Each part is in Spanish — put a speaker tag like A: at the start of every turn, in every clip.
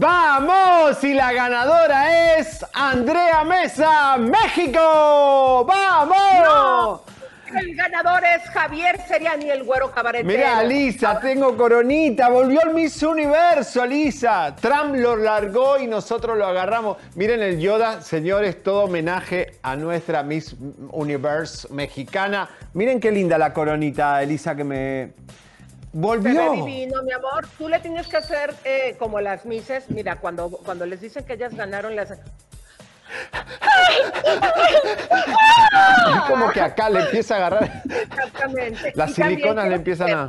A: ¡Vamos! Y la ganadora es Andrea Mesa, México. ¡Vamos!
B: El ganador es Javier Seriani, el güero cabaretero.
A: Mira, Lisa, tengo coronita. Volvió el Miss Universo, Lisa. Trump lo largó y nosotros lo agarramos. Miren el Yoda, señores, todo homenaje a nuestra Miss Universe mexicana. Miren qué linda la coronita, Elisa, que me... Volvió.
B: Se ve divino, mi amor. Tú le tienes que hacer eh, como las mises. Mira, cuando, cuando les dicen que ellas ganaron.
A: Es como que acá le empieza a agarrar.
B: Exactamente.
A: Las
B: Y
A: siliconas le empiezan a-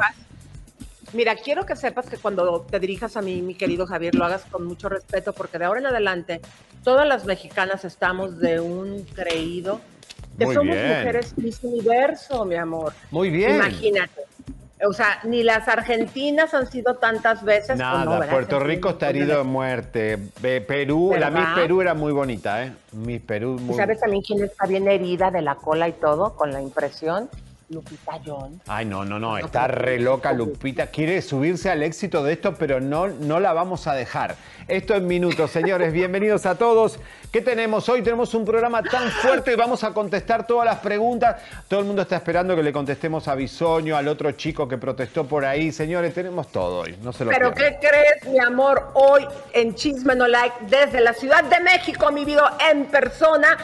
B: Mira, quiero que sepas que cuando te dirijas a mí, mi querido Javier, lo hagas con mucho respeto, porque de ahora en adelante, todas las mexicanas estamos de un creído que
A: Muy
B: somos
A: bien.
B: mujeres Miss Universo, mi amor.
A: Muy bien.
B: Imagínate. O sea, ni las argentinas han sido tantas veces. o
A: Nada,
B: no.
A: Puerto Rico está herido de muerte. Perú, la
B: ¿Verdad?
A: Miss Perú era muy bonita, ¿eh? Miss Perú,
B: ¿Y
A: muy
B: sabes también quién está bien herida de la cola y todo con la impresión? Lupita John.
A: Ay, no, no, no, está re loca Lupita. Quiere subirse al éxito de esto, pero no, no la vamos a dejar. Esto en minutos, señores. Bienvenidos a todos. ¿Qué tenemos hoy? Tenemos un programa tan fuerte y vamos a contestar todas las preguntas. Todo el mundo está esperando que le contestemos a Bisoño, al otro chico que protestó por ahí. Señores, tenemos todo hoy. No se lo
B: Pero
A: pierdan.
B: ¿qué crees, mi amor? Hoy en Chisme No Like, desde la Ciudad de México, mi vida en persona,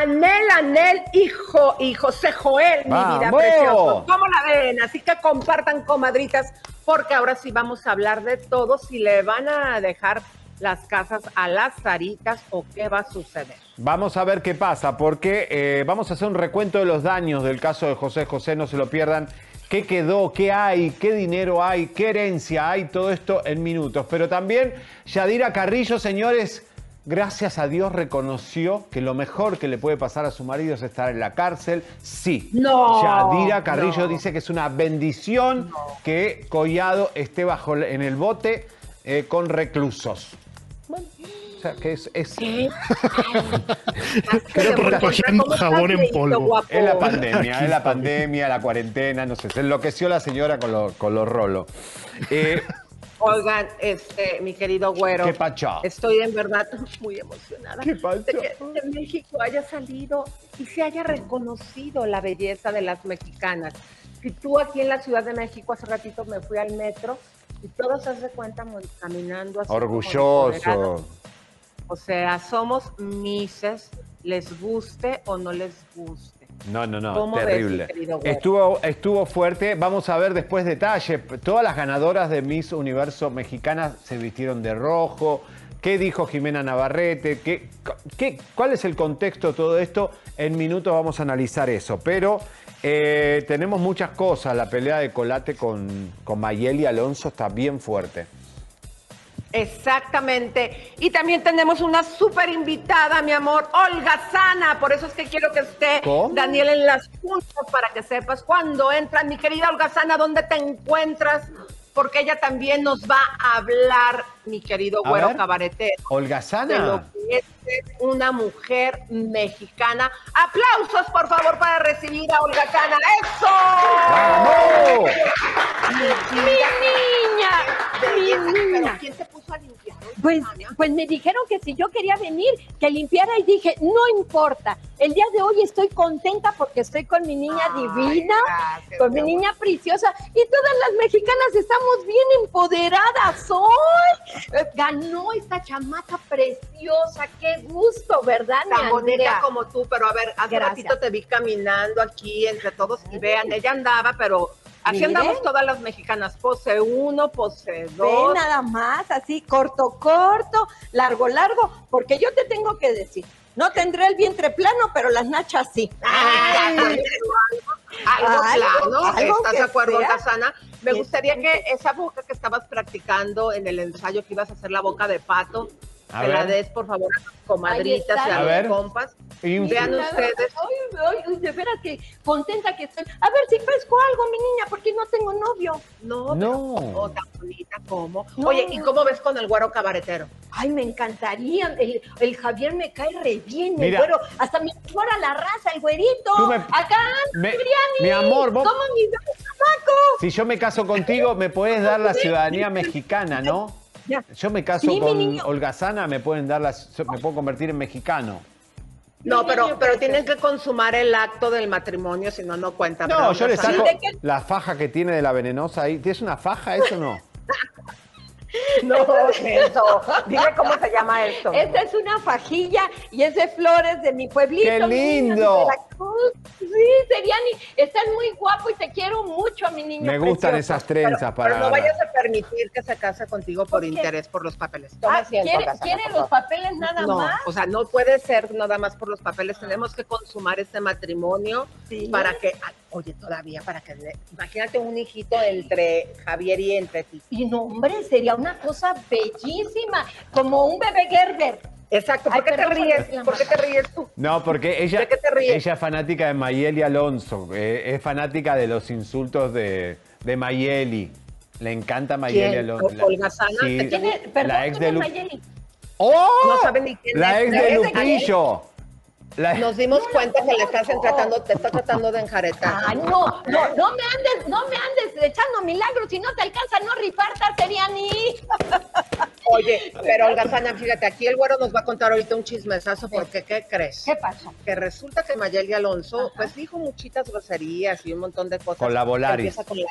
B: Anel, Anel y, Jo- y José Joel, mi vida precioso. ¿Cómo la ven? Así que compartan, comadritas, porque ahora sí vamos a hablar de todo, si le van a dejar las casas a las zaritas o qué va a suceder.
A: Vamos a ver qué pasa, porque eh, vamos a hacer un recuento de los daños del caso de José José, no se lo pierdan. ¿Qué quedó? ¿Qué hay? ¿Qué dinero hay? ¿Qué herencia hay? Todo esto en minutos. Pero también Yadira Carrillo, señores, gracias a Dios reconoció que lo mejor que le puede pasar a su marido es estar en la cárcel. Sí.
B: No,
A: Yadira Carrillo
B: no.
A: dice que es una bendición que Collado esté bajo en el bote eh, con reclusos. O sea, que es... es
C: Creo que recogiendo jabón en polvo.
A: Es la pandemia, es la pandemia, la cuarentena, no sé, se enloqueció la señora con los con los rolos. Eh,
B: Oigan, este, mi querido güero.
A: ¿Qué?
B: Estoy en verdad muy emocionada
A: ¿Qué pacho?
B: de que de México haya salido y se haya reconocido la belleza de las mexicanas. Si tú aquí en la Ciudad de México hace ratito me fui al metro y todos se de cuenta caminando así
A: orgulloso.
B: O sea, somos mises, les guste o no les guste.
A: No, no, no,
B: ¿Cómo ves,
A: terrible. Estuvo, estuvo fuerte. Vamos a ver después detalle. Todas las ganadoras de Miss Universo Mexicana se vistieron de rojo. ¿Qué dijo Jimena Navarrete? ¿Qué, qué- cuál es el contexto de todo esto? En minutos vamos a analizar eso. Pero eh, tenemos muchas cosas. La pelea de Colate con, con Mayeli Alonso está bien fuerte.
B: Exactamente. Y también tenemos una súper invitada, mi amor, Olga Sana. Por eso es que quiero que esté
A: ¿Cómo?
B: Daniel en las puntas para que sepas cuándo entras. Mi querida Olga Sana, ¿dónde te encuentras? Porque ella también nos va a hablar, mi querido
A: A
B: güero
A: ver.
B: cabaretero, de lo
A: Holgazana.
B: que es ser una mujer mexicana. Aplausos, por favor, para recibir a Olga Cana. ¡Eso!
A: ¡Vamos!
D: Mi niña, mi
B: pero
D: niña.
B: ¿quién te puso a limpiar?
D: Pues, pues me dijeron que si yo quería venir, que limpiara y dije, no importa. El día de hoy estoy contenta porque estoy con mi niña
B: Ay,
D: divina,
B: gracias,
D: con mi niña preciosa y todas las mexicanas estamos bien empoderadas hoy. Ganó esta chamaca preciosa, qué gusto, ¿verdad,
B: tan bonita como tú, pero a ver, hace
D: Gracias.
B: ratito te vi caminando aquí entre todos y vean, ella andaba, pero así andamos todas las mexicanas, pose uno, pose
D: Ve
B: dos.
D: nada más, así corto, corto, largo, largo, porque yo te tengo que decir, no tendré el vientre plano, pero las nachas sí.
B: Ay, algo, algo
D: Algo-
B: plano,
D: algo
B: ¿estás de acuerdo. Casana? Me gustaría que esa boca que estabas practicando en el ensayo que ibas a hacer la boca de pato,
A: A
B: la
A: ver.
B: des, por favor, comadritas a,
A: ver.
B: compas.
A: Un-
B: Vean
D: Nada,
B: ustedes.
D: Ay, ay, ay, de veras que contenta que estoy. A ver si pesco algo, mi niña, porque no tengo novio.
B: No,
A: No.
B: pero- oh, tan bonita como.
D: No.
B: Oye, ¿y cómo ves con el güero cabaretero?
D: Ay, me encantaría. El, el Javier me cae re bien, el
A: Mira.
D: güero. Hasta me mejora la raza, el güerito.
A: Me-
D: Acá,
A: me- mi amor, vos-
D: ¿Cómo mi chamaco?
A: Si yo me caso contigo, me puedes dar la ciudadanía mexicana, ¿no?
D: Ya.
A: Yo me caso
D: Sí,
A: con. Holgazana, me pueden dar la, me puedo convertir en mexicano.
B: No, pero, pero tienen que consumar el acto del matrimonio, si no, no cuenta.
A: No,
B: ¿verdad,
A: yo le saco la faja que tiene de la venenosa ahí. ¿Tienes una faja eso o no?
B: No, eso. Dime cómo se llama esto.
D: Esta es una fajilla y es de flores de mi pueblito.
A: ¡Qué lindo!
D: Sí, Seriani, estás muy guapo y te quiero mucho, mi niño.
A: Me gustan
D: precioso.
A: esas trenzas
B: Pero
A: para.
B: no vayas a permitir que se case contigo por interés por los papeles. Toma
D: Ah,
B: asiento,
D: ¿quiere,
B: Casana,
D: quiere
B: por
D: los papeles nada
B: No,
D: más?
B: o sea, no puede ser nada más por los papeles. Tenemos que consumar este matrimonio
D: Sí.
B: para que, oye, todavía para que, le- imagínate un hijito entre Javier y entre ti.
D: Y no, hombre, sería una cosa bellísima, como un bebé Gerber.
B: Exacto. ¿Por
D: Ay,
B: qué te ríes? ¿Por qué te ríes tú?
A: No, porque ella,
B: ¿De qué te ríes?
A: ella es fanática de Mayeli Alonso. eh, es fanática de los insultos de, de Mayeli. Le encanta Mayeli
B: ¿Quién?
A: Alonso. La-
B: ¿Olga Sana?
A: sí,
B: ¿Te
D: ¿Quién es? Perdón,
A: la ex
D: ¿quién
A: de Lu-
D: Mayeli?
A: ¡Oh!
B: No saben ni quién
A: La
B: es.
A: ex
B: ¿La ex de
A: Lupillo. La-
B: Nos dimos cuenta que le estás tratando, te está tratando de enjaretar.
D: Ay, no, no, no me andes, no me andes echando milagros, si no te alcanza, no ripartas, Seriani.
B: Oye, pero Olga Sana, fíjate, aquí el güero nos va a contar ahorita un chismesazo, porque ¿qué crees?
D: ¿Qué pasó?
B: Que resulta que Mayeli Alonso, pues dijo muchitas groserías y un montón de cosas.
A: Con la Volaris.
B: Empieza con la,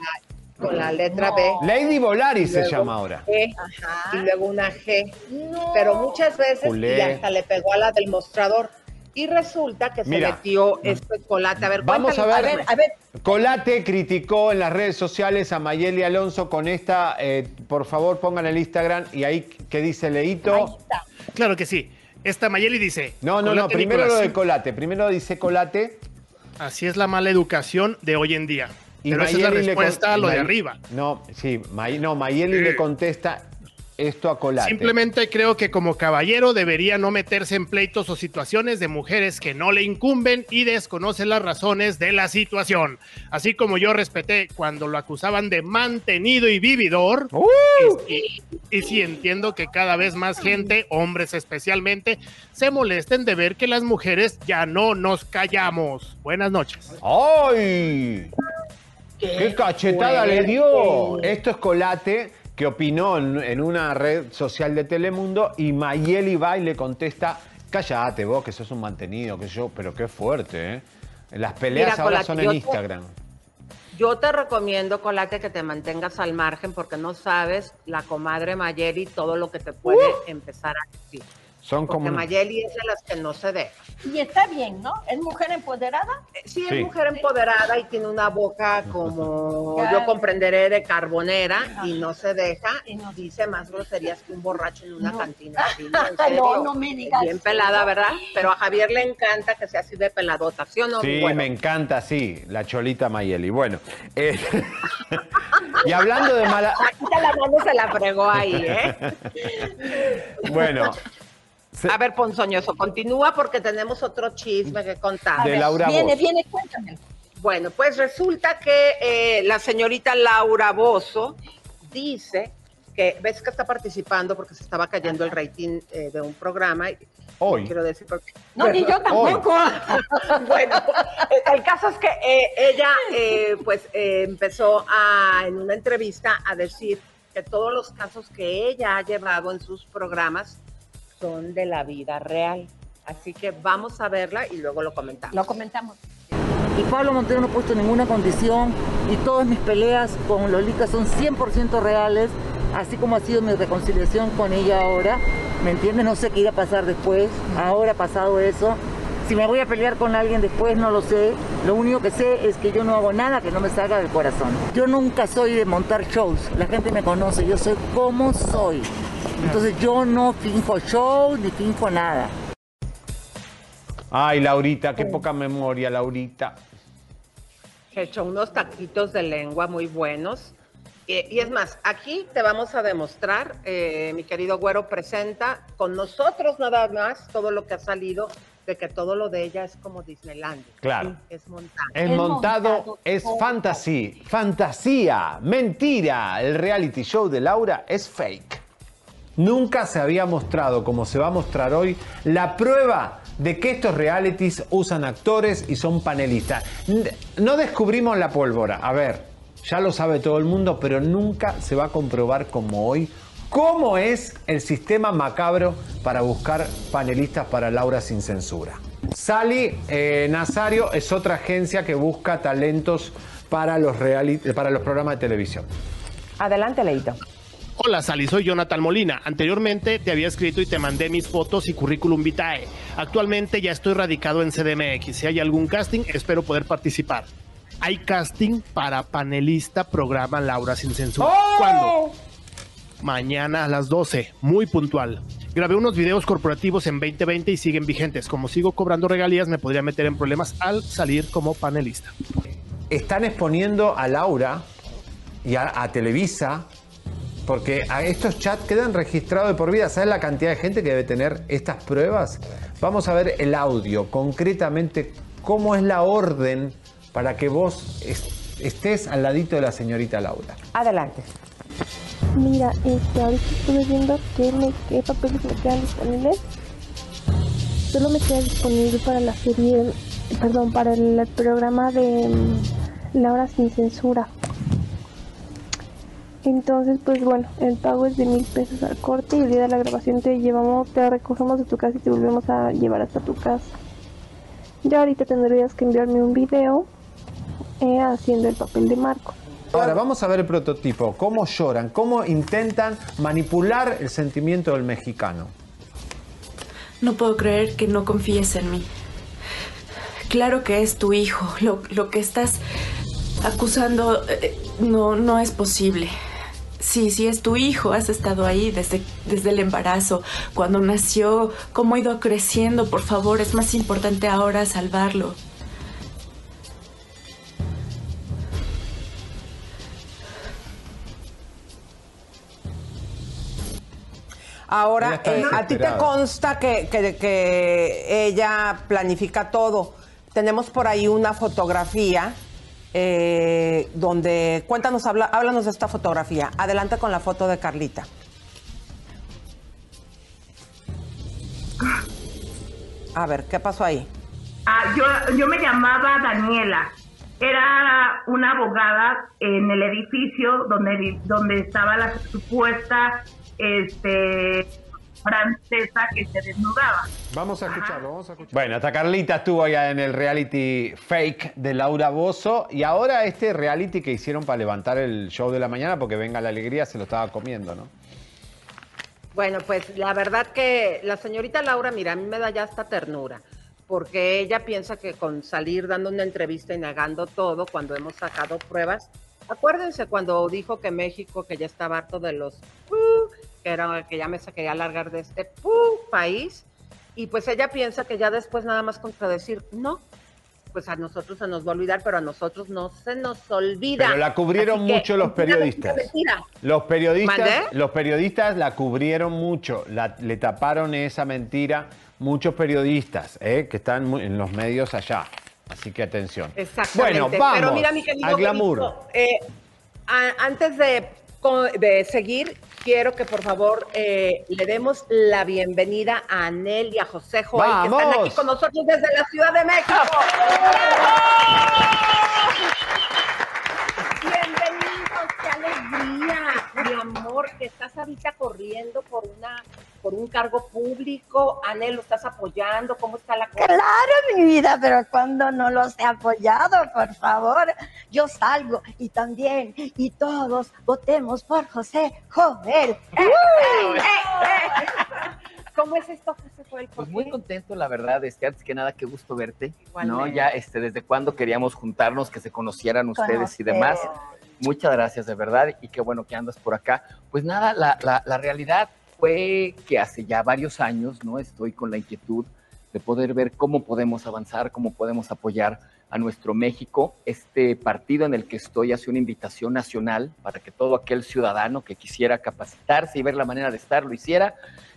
B: con la letra
D: No.
B: B.
A: Lady Volaris se llama ahora.
D: Ajá.
B: y luego una G.
D: No.
B: Pero muchas veces, y hasta le pegó a la del mostrador. Y resulta que
A: Mira.
B: se metió este chocolate. A ver,
A: Vamos a ver.
D: A ver, a ver,
A: Colate criticó en las redes sociales a Mayeli Alonso con esta, eh, por favor pongan el Instagram y ahí que dice Leito.
C: Claro que sí. Esta Mayeli dice.
A: No, no, no,
C: "Colate,
A: primero lo de Colate, primero dice Colate
C: Así es la mala educación de hoy en día.
A: y
C: Pero esa es la
A: Mayeli le
C: respuesta
A: con-
C: a lo de arriba.
A: No, sí, May- no, Mayeli le contesta esto a Colate.
C: Simplemente creo que como caballero debería no meterse en pleitos o situaciones de mujeres que no le incumben y desconocen las razones de la situación. Así como yo respeté cuando lo acusaban de mantenido y vividor.
A: ¡Uh!
C: Y, y sí entiendo que cada vez más gente, hombres especialmente, se molesten de ver que las mujeres ya no nos callamos. Buenas noches.
A: ¡Ay! ¡Qué cachetada le dio! Esto es Colate, que opinó en, en una red social de Telemundo, y Mayeli va y le contesta, cállate vos, que sos un mantenido, que yo, pero qué fuerte, ¿eh? Las peleas
B: Mira,
A: ahora son en
B: te-
A: Instagram.
B: Yo te recomiendo, Colate, que te mantengas al margen porque no sabes la comadre Mayeli todo lo que te puede empezar a decir.
A: Son
B: Porque
A: como...
B: Mayeli es de las que no se deja.
D: Y está bien, ¿no? Es mujer empoderada.
B: Eh, Sí, es
A: Sí.
B: mujer empoderada y tiene una boca como yo comprenderé de carbonera y no se deja
D: Y no-
B: dice más groserías que un borracho en una
D: No.
B: cantina. Sí, en
D: No,
B: serio.
D: no me digas
B: Bien pelada, ¿verdad? Pero a Javier le encanta que sea así de peladota, ¿sí o no?
A: Sí,
B: Bueno,
A: me encanta, sí, la cholita Mayeli. Bueno, eh, y hablando de mala...
B: Paquita la mano se la fregó ahí, ¿eh?
A: Bueno, se-
B: A ver, Ponzoñoso, continúa porque tenemos otro chisme que contar.
A: De Laura
D: Viene,
A: Bozo.
D: viene, cuéntame.
B: Bueno, pues resulta que eh, la señorita Laura Bozo dice que ves que está participando porque se estaba cayendo el rating eh, de un programa. y-
A: Hoy.
B: Quiero decir, porque-
D: No, ni yo tampoco.
B: bueno, el caso es que eh, ella, eh, pues, eh, empezó a, en una entrevista a decir que todos los casos que ella ha llevado en sus programas son de la vida real. Así que vamos a verla y luego lo comentamos.
D: Lo comentamos.
E: Y Pablo Montero no ha puesto ninguna condición y todas mis peleas con Lolita son 100% reales, así como ha sido mi reconciliación con ella ahora. ¿Me entiendes? No sé qué irá a pasar después. Ahora ha pasado eso. Si me voy a pelear con alguien después, no lo sé. Lo único que sé es que yo no hago nada que no me salga del corazón. Yo nunca soy de montar shows. La gente me conoce. Yo soy como soy. Entonces yo no finjo show ni finjo nada.
A: Ay, Laurita, qué poca memoria, Laurita.
B: Se echó unos taquitos de lengua muy buenos. Y es más, aquí te vamos a demostrar, eh, mi querido Güero presenta con nosotros nada más todo lo que ha salido, de que todo lo de ella es como Disneyland.
A: Claro.
B: Es montado.
A: Es montado,
D: montado
A: es
D: todo.
A: fantasía, fantasía, mentira. El reality show de Laura es fake. Nunca se había mostrado, como se va a mostrar hoy, la prueba de que estos realities usan actores y son panelistas. No descubrimos la pólvora. A ver, ya lo sabe todo el mundo, pero nunca se va a comprobar como hoy cómo es el sistema macabro para buscar panelistas para Laura sin censura. Sally eh, Nazario es otra agencia que busca talentos para los, para los programas de televisión.
F: Adelante, Leito.
C: Hola Sally, soy Jonathan Molina. Anteriormente te había escrito y te mandé mis fotos y currículum vitae. Actualmente ya estoy radicado en CDMX. Si hay algún casting, espero poder participar. Hay casting para panelista programa Laura sin censura. ¿Cuándo? Mañana a las 12, muy puntual. Grabé unos videos corporativos en 2020 y siguen vigentes. Como sigo cobrando regalías, me podría meter en problemas al salir como panelista.
A: están exponiendo a Laura y a, a Televisa porque a estos chats quedan registrados de por vida. ¿Sabes la cantidad de gente que debe tener estas pruebas? Vamos a ver el audio, concretamente cómo es la orden para que vos es- estés al ladito de la señorita Laura.
F: Adelante.
G: Mira, este, ahorita estuve viendo qué, me, qué papeles me quedan disponibles. Solo me queda disponible para la serie, perdón, para el programa de mm, Laura sin censura. Entonces, pues bueno, el pago es de mil pesos al corte y el día de la grabación te llevamos, te recogemos de tu casa y te volvemos a llevar hasta tu casa. Ya ahorita tendrías que enviarme un video eh, haciendo el papel de Marco.
A: Ahora vamos a ver el prototipo, cómo lloran, cómo intentan manipular el sentimiento del mexicano.
H: No puedo creer que no confíes en mí. Claro que es tu hijo. Lo, lo que estás acusando eh, no, no es posible. Sí, sí es tu hijo. Has estado ahí desde, desde el embarazo, cuando nació, cómo ha ido creciendo. Por favor, es más importante ahora salvarlo.
F: Ahora, eh, a ti te consta que, que- que ella planifica todo. Tenemos por ahí una fotografía eh, donde, cuéntanos, habla- háblanos de esta fotografía. Adelante con la foto de Carlita. A ver, ¿qué pasó ahí?
I: Ah, yo, yo me llamaba Daniela. Era una abogada en el edificio donde, donde estaba la supuesta este, francesa que se desnudaba.
A: Vamos a escucharlo, vamos a escucharlo. Bueno, hasta Carlita estuvo allá en el reality fake de Laura Bozo y ahora este reality que hicieron para levantar el show de la mañana porque venga la alegría se lo estaba comiendo, ¿no?
B: Bueno, pues la verdad que la señorita Laura, mira, a mí me da ya hasta ternura, porque ella piensa que con salir dando una entrevista y negando todo, cuando hemos sacado pruebas, acuérdense cuando dijo que México, que ya estaba harto de los, que, era, que ya me quería largar de este país, y pues ella piensa que ya después nada más contradecir, no, pues a nosotros se nos va a olvidar, pero a nosotros no se nos olvida.
A: Pero la cubrieron
B: Así que,
A: mucho los periodistas.
B: mentira.
A: Los periodistas,
B: ¿Mandé?
A: los periodistas la cubrieron mucho, la- le taparon esa mentira muchos periodistas ¿eh? que están en los medios allá. Así que atención.
B: Exactamente.
A: Bueno, vamos
B: Pero mira, mi querido
A: glamour.
B: Eh, a- antes de de seguir, quiero que por favor eh, le demos la bienvenida a Anel y a José Joel, que están aquí con nosotros desde la Ciudad de México. Bienvenidos, qué alegría, mi amor, que estás ahorita corriendo por una por un cargo público. Anel, ¿lo estás apoyando? ¿Cómo está la cosa?
J: Claro, mi vida, pero cuando no los he apoyado, por favor, yo salgo y también, y todos votemos por José Jovel.
B: ¿Cómo es esto, José Joel? ¿Por
K: Pues muy contento, la verdad, este, antes que nada, qué gusto verte, ¿no? Ya, este, desde cuándo queríamos juntarnos, que se conocieran ustedes y demás. Muchas gracias, de verdad, y qué bueno que andas por acá. Pues nada, la, realidad fue que hace ya varios años, ¿no? Estoy con la inquietud de poder ver cómo podemos avanzar, cómo podemos apoyar a nuestro México. Este partido en el que estoy hace una invitación nacional para que todo aquel ciudadano que quisiera capacitarse y ver la manera de estar lo hiciera.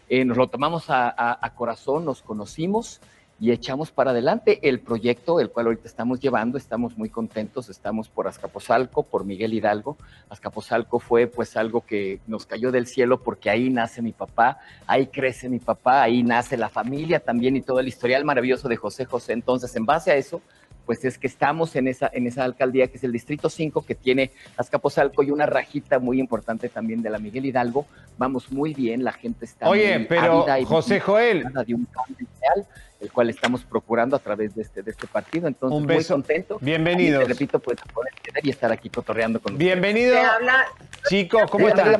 K: Eh, nos lo tomamos a corazón, nos conocimos y echamos para adelante el proyecto, el cual ahorita estamos llevando. Estamos muy contentos, estamos por Azcapotzalco, por Miguel Hidalgo. Azcapotzalco fue pues algo que nos cayó del cielo porque ahí nace mi papá, ahí crece mi papá, ahí nace la familia también y todo el historial maravilloso de José José. Entonces, en base a eso, pues es que estamos en esa, en esa alcaldía que es el Distrito 5, que tiene Azcapotzalco y una rajita muy importante también de la Miguel Hidalgo. Vamos muy bien, la gente está
A: Oye,
K: muy
A: pero
K: y
A: José Joel,
K: de un cambio real, el cual estamos procurando a través de este, de este partido. Entonces,
A: Un
K: muy
A: beso.
K: contento.
A: Bienvenidos.
K: Y te repito, pues, poder tener y estar aquí cotorreando con
A: bienvenido.
B: Te habla
A: Chicos, ¿cómo están?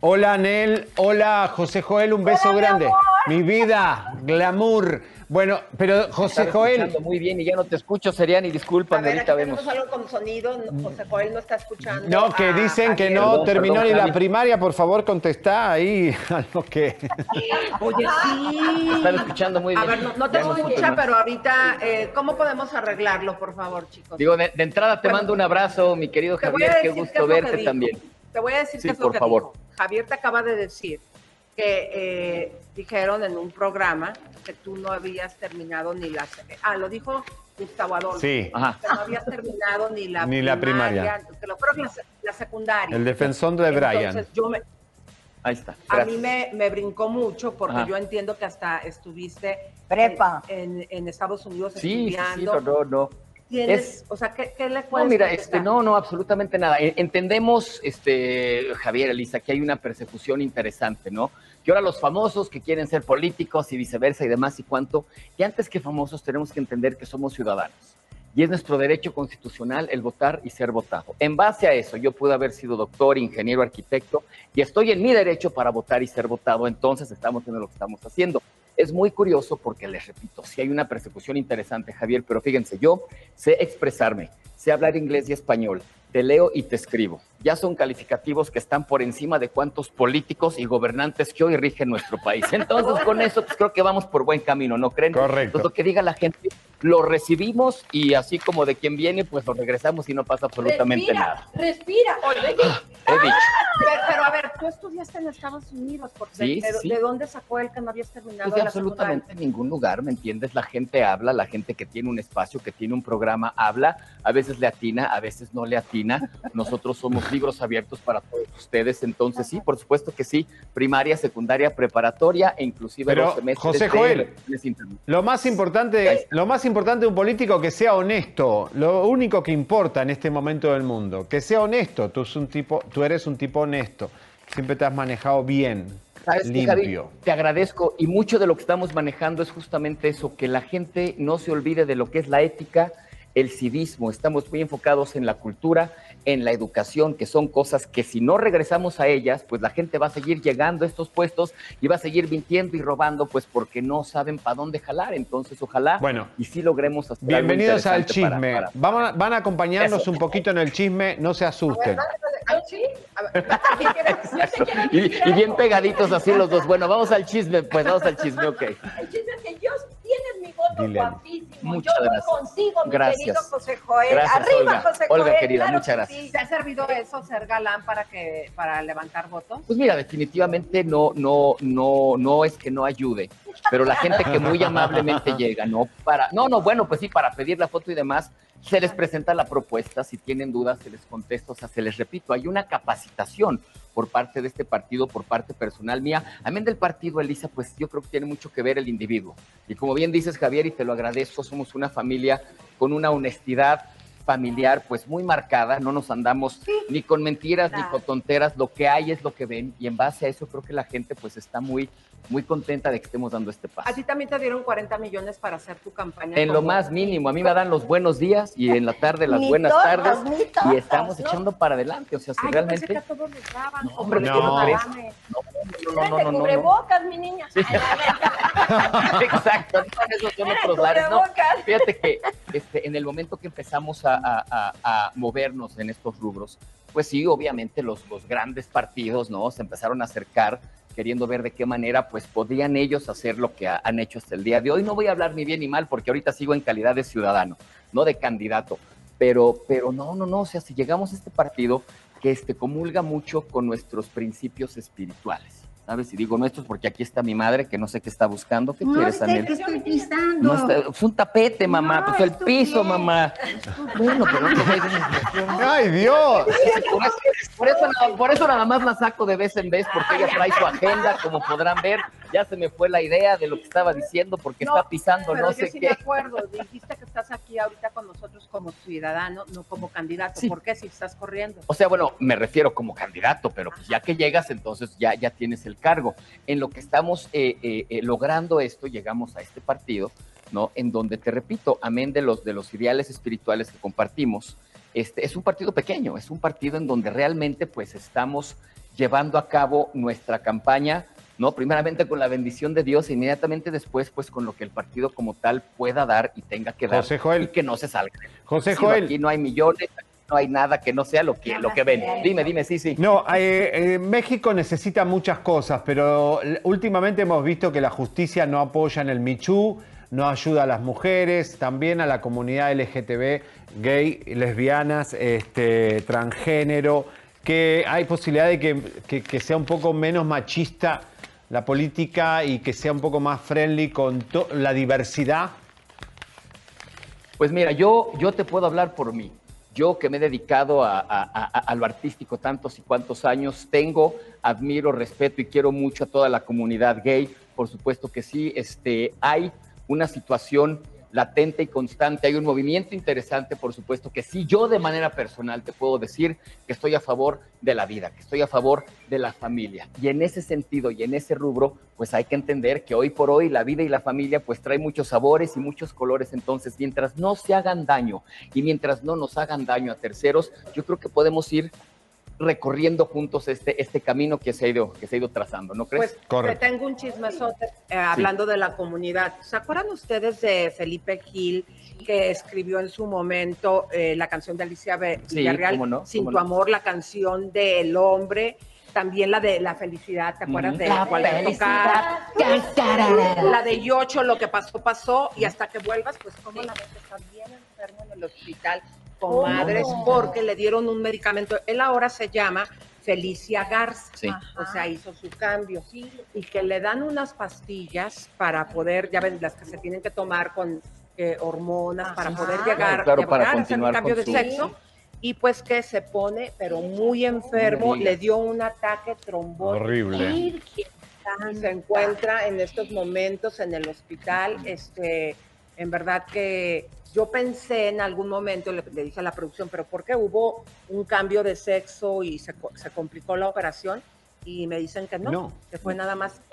A: Hola, Anel. Hola, José Joel. Un beso grande. Mi vida, glamour. Bueno, pero José
K: Estaba
A: Joel,
K: escuchando Muy bien, y ya no te escucho, Seriani,
B: A
K: discúlpame, ahorita vemos.
B: algo con sonido. no, José Joel no está escuchando.
A: no, que
B: a
A: dicen que
B: Javier.
A: no
K: Perdón,
A: terminó
K: perdón,
A: ni la
K: Javi.
A: primaria. Por favor, contestá ahí a lo que.
B: Oye, sí.
K: Estaba escuchando muy
B: A
K: bien.
B: ver, no, no te escucha, pero ahorita, eh, ¿cómo podemos arreglarlo, por favor, chicos?
K: Digo, de, de entrada te
B: Bueno,
K: mando un abrazo, mi querido
B: a
K: Javier, qué gusto
B: que
K: verte también.
B: Te voy a decir
K: Sí,
B: qué es lo
K: por
B: que
K: favor.
B: dijo. Javier te acaba de decir que eh, dijeron en un programa que tú no habías terminado ni la... Ah, lo dijo Gustavo Adolfo.
A: Sí.
K: Ajá.
B: Que no habías terminado ni la
A: Ni la primaria.
B: que lo creo que la, la secundaria.
A: El defensor de Brian.
B: Entonces, yo me,
K: Ahí está.
B: a mí me, me brincó mucho porque
K: Ajá.
B: yo entiendo que hasta estuviste
J: Prepa.
B: en, en Estados Unidos
K: Sí, sí, sí,
B: estudiando.
K: no, no, Es-
B: o sea, ¿qué, qué le
K: No, mira, este, no, no, absolutamente nada. E- Entendemos, este, Javier, Elisa, que hay una persecución interesante, ¿no? Que ahora los famosos que quieren ser políticos y viceversa y demás y cuánto, y antes que famosos tenemos que entender que somos ciudadanos. Y es nuestro derecho constitucional el votar y ser votado. En base a eso, yo pude haber sido doctor, ingeniero, arquitecto, y estoy en mi derecho para votar y ser votado, entonces estamos haciendo lo que estamos haciendo. Es muy curioso porque, les repito, sí hay una persecución interesante, Javier, pero fíjense, yo sé expresarme, sé hablar inglés y español, te leo y te escribo. Ya son calificativos que están por encima de cuántos políticos y gobernantes que hoy rigen nuestro país. Entonces, con eso, pues creo que vamos por buen camino, ¿no creen?
A: Correcto.
K: Entonces, lo que diga la gente, lo recibimos y así como de quien viene, pues lo regresamos y no pasa absolutamente nada.
B: Respira. Oye,
K: He dicho.
B: pero, pero a ver, tú estudiaste en Estados Unidos, porque
K: Sí,
B: de,
K: sí.
B: ¿de dónde sacó él que no habías terminado
K: Pues de
B: la
K: absolutamente ningún lugar, ¿me entiendes? La gente habla, la gente que tiene un espacio, que tiene un programa, habla, a veces le atina, a veces no le atina. Nosotros somos libros abiertos para todos ustedes, entonces sí, por supuesto que sí, primaria, secundaria, preparatoria e inclusive
A: Pero,
K: dos semestres
A: José Joel. Lo más importante, lo más importante de un político que sea honesto. Lo único que importa en este momento del mundo, que sea honesto. Tú, es un tipo, tú eres un tipo honesto. Siempre te has manejado bien,
K: ¿Sabes qué, Javi?
A: limpio.
K: Te agradezco y mucho de lo que estamos manejando es justamente eso, que la gente no se olvide de lo que es la ética, el civismo. Estamos muy enfocados en la cultura, en la educación, que son cosas que si no regresamos a ellas, pues la gente va a seguir llegando a estos puestos y va a seguir mintiendo y robando, pues porque no saben para dónde jalar. Entonces, ojalá
A: Bueno.
K: y sí logremos hacer algo
A: Bienvenidos al
K: para-
A: chisme.
K: para-
A: Van, a, van a acompañarnos
K: Eso.
A: un poquito en el chisme, no se asusten.
K: Y, y bien pegaditos así los dos. Bueno, vamos al chisme, pues vamos al chisme, ok.
D: El chiste es que yo
A: Dile,
D: guapísimo.
K: Muchas
D: yo
K: gracias.
D: consigo, mi
K: Gracias.
D: querido
B: José Joel.
K: Gracias,
B: Arriba,
K: Olga.
B: José
K: Olga,
B: Joel.
K: querida,
B: Claro
K: muchas gracias.
B: sí. ¿Te ha servido eso, ser galán, para, que, para levantar votos?
K: Pues mira, definitivamente no, no, no, no es que no ayude, pero la gente que muy amablemente llega, ¿no? Para, no, no, bueno, pues sí, para pedir la foto y demás, se les presenta la propuesta, si tienen dudas se les contesta, o sea, se les repito, hay una capacitación por parte de este partido, por parte personal mía. Amén del partido, Elisa, pues yo creo que tiene mucho que ver el individuo. Y como bien dices, Javier, y te lo agradezco, somos una familia con una honestidad familiar pues muy marcada, no nos andamos ni con mentiras ni con tonteras, lo que hay es lo que ven y en base a eso creo que la gente pues está muy muy contenta de que estemos dando este paso.
B: A ti también te dieron 40 millones para hacer tu campaña.
K: En lo más mínimo, a mí me dan los buenos días y en la tarde las buenas
B: todos,
K: tardes
B: ni
K: y
B: todos,
K: estamos
B: ¿no?
K: echando para adelante, o sea, si
B: Ay, yo
K: realmente
B: pensé que a todos les daban.
K: No, hombre, no. No, no, no, no,
B: Vete,
K: no, no.
B: cubrebocas, mi niña.
K: Exacto, no, esos son
B: Era
K: otros lares. No, fíjate que este, en el momento que empezamos a, a- movernos en estos rubros, pues sí, obviamente los, los grandes partidos, ¿no? Se empezaron a acercar queriendo ver de qué manera pues podían ellos hacer lo que ha- han hecho hasta el día de hoy. No voy a hablar ni bien ni mal porque ahorita sigo en calidad de ciudadano, no de candidato. Pero, pero no, no, no, o sea, si llegamos a este partido que este, comulga mucho con nuestros principios espirituales. ¿Sabes? Y digo nuestros porque aquí está mi madre que no sé qué está buscando. ¿Qué
J: No
K: quieres,
J: sé
K: Anel?
J: qué estoy pisando.
K: No está- es un tapete, mamá, pues el piso, mamá. Bueno, pero no
A: ¡Ay, Dios!
K: Por eso, por, eso nada, por eso nada más la saco de vez en vez, porque ella trae su agenda, como podrán ver. Ya se me fue la idea de lo que estaba diciendo, porque
B: No,
K: está pisando
B: pero
K: no
B: yo
K: sé
B: sí
K: qué.
B: me acuerdo, dijiste que estás aquí ahorita con nosotros como ciudadano, no como candidato. ¿Por qué si estás corriendo?
K: O sea, bueno, me refiero como candidato, pero pues ya que llegas, entonces ya, ya tienes el cargo. En lo que estamos eh, eh, eh, logrando esto, llegamos a este partido, ¿no? En donde, te repito, amén de los, de los ideales espirituales que compartimos, este, es un partido pequeño, es un partido en donde realmente pues estamos llevando a cabo nuestra campaña, ¿no? Primeramente con la bendición de Dios e inmediatamente después pues con lo que el partido como tal pueda dar y tenga que dar
A: José Joel.
K: y que no se salga.
A: José Joel.
K: Aquí no hay millones, aquí no hay nada que no sea lo que, lo que ven. Dime, dime, sí, sí.
A: No, eh, eh, México necesita muchas cosas, pero últimamente hemos visto que la justicia no apoya en el Michú, no ayuda a las mujeres, también a la comunidad LGTB, gay, lesbianas, este, transgénero, que hay posibilidad de que, que- que sea un poco menos machista la política y que sea un poco más friendly con la diversidad.
K: Pues mira, yo, yo te puedo hablar por mí. Yo que me he dedicado a, lo artístico tantos y cuantos años, tengo, admiro, respeto y quiero mucho a toda la comunidad gay. Por supuesto que sí, este, hay una situación latente y constante, hay un movimiento interesante, por supuesto que sí. Yo de manera personal te puedo decir que estoy a favor de la vida, que estoy a favor de la familia. Y en ese sentido y en ese rubro, pues hay que entender que hoy por hoy la vida y la familia pues trae muchos sabores y muchos colores. Entonces, mientras no se hagan daño y mientras no nos hagan daño a terceros, yo creo que podemos ir recorriendo juntos este, este camino que se, ha ido, que se ha ido trazando, ¿no crees?
B: Pues te tengo un chismesote eh, hablando de la comunidad. ¿Se acuerdan ustedes de Felipe Gil que escribió en su momento eh, la canción de Alicia
K: Sí,
B: Villarreal,
K: cómo no,
B: Sin tu
K: no.
B: amor, la canción del hombre? También la de la felicidad, ¿te acuerdas de
K: La
B: cuál
K: felicidad.
B: tocaba? La de Yocho, lo que pasó, pasó, y hasta que vuelvas, pues cómo la ves, está bien enfermo en el hospital, con
K: Oh.
B: madres, porque le dieron un medicamento. Él ahora se llama Felicia Garza,
K: Sí.
B: o sea, hizo su cambio. Y que le dan unas pastillas para poder, ya ven, las que se tienen que tomar con eh, hormonas, para poder llegar,
K: Claro, claro, para
B: llegar a hacer un cambio de
K: su-
B: sexo. Y pues que se pone, pero muy enfermo, le dio un ataque trombótico.
A: Horrible.
B: Y se encuentra en estos momentos en el hospital. Este, en verdad que yo pensé en algún momento, le, le dije a la producción, pero ¿por qué hubo un cambio de sexo y se, se complicó la operación? Y me dicen que no,
A: No.
B: que fue nada más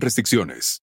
L: restricciones.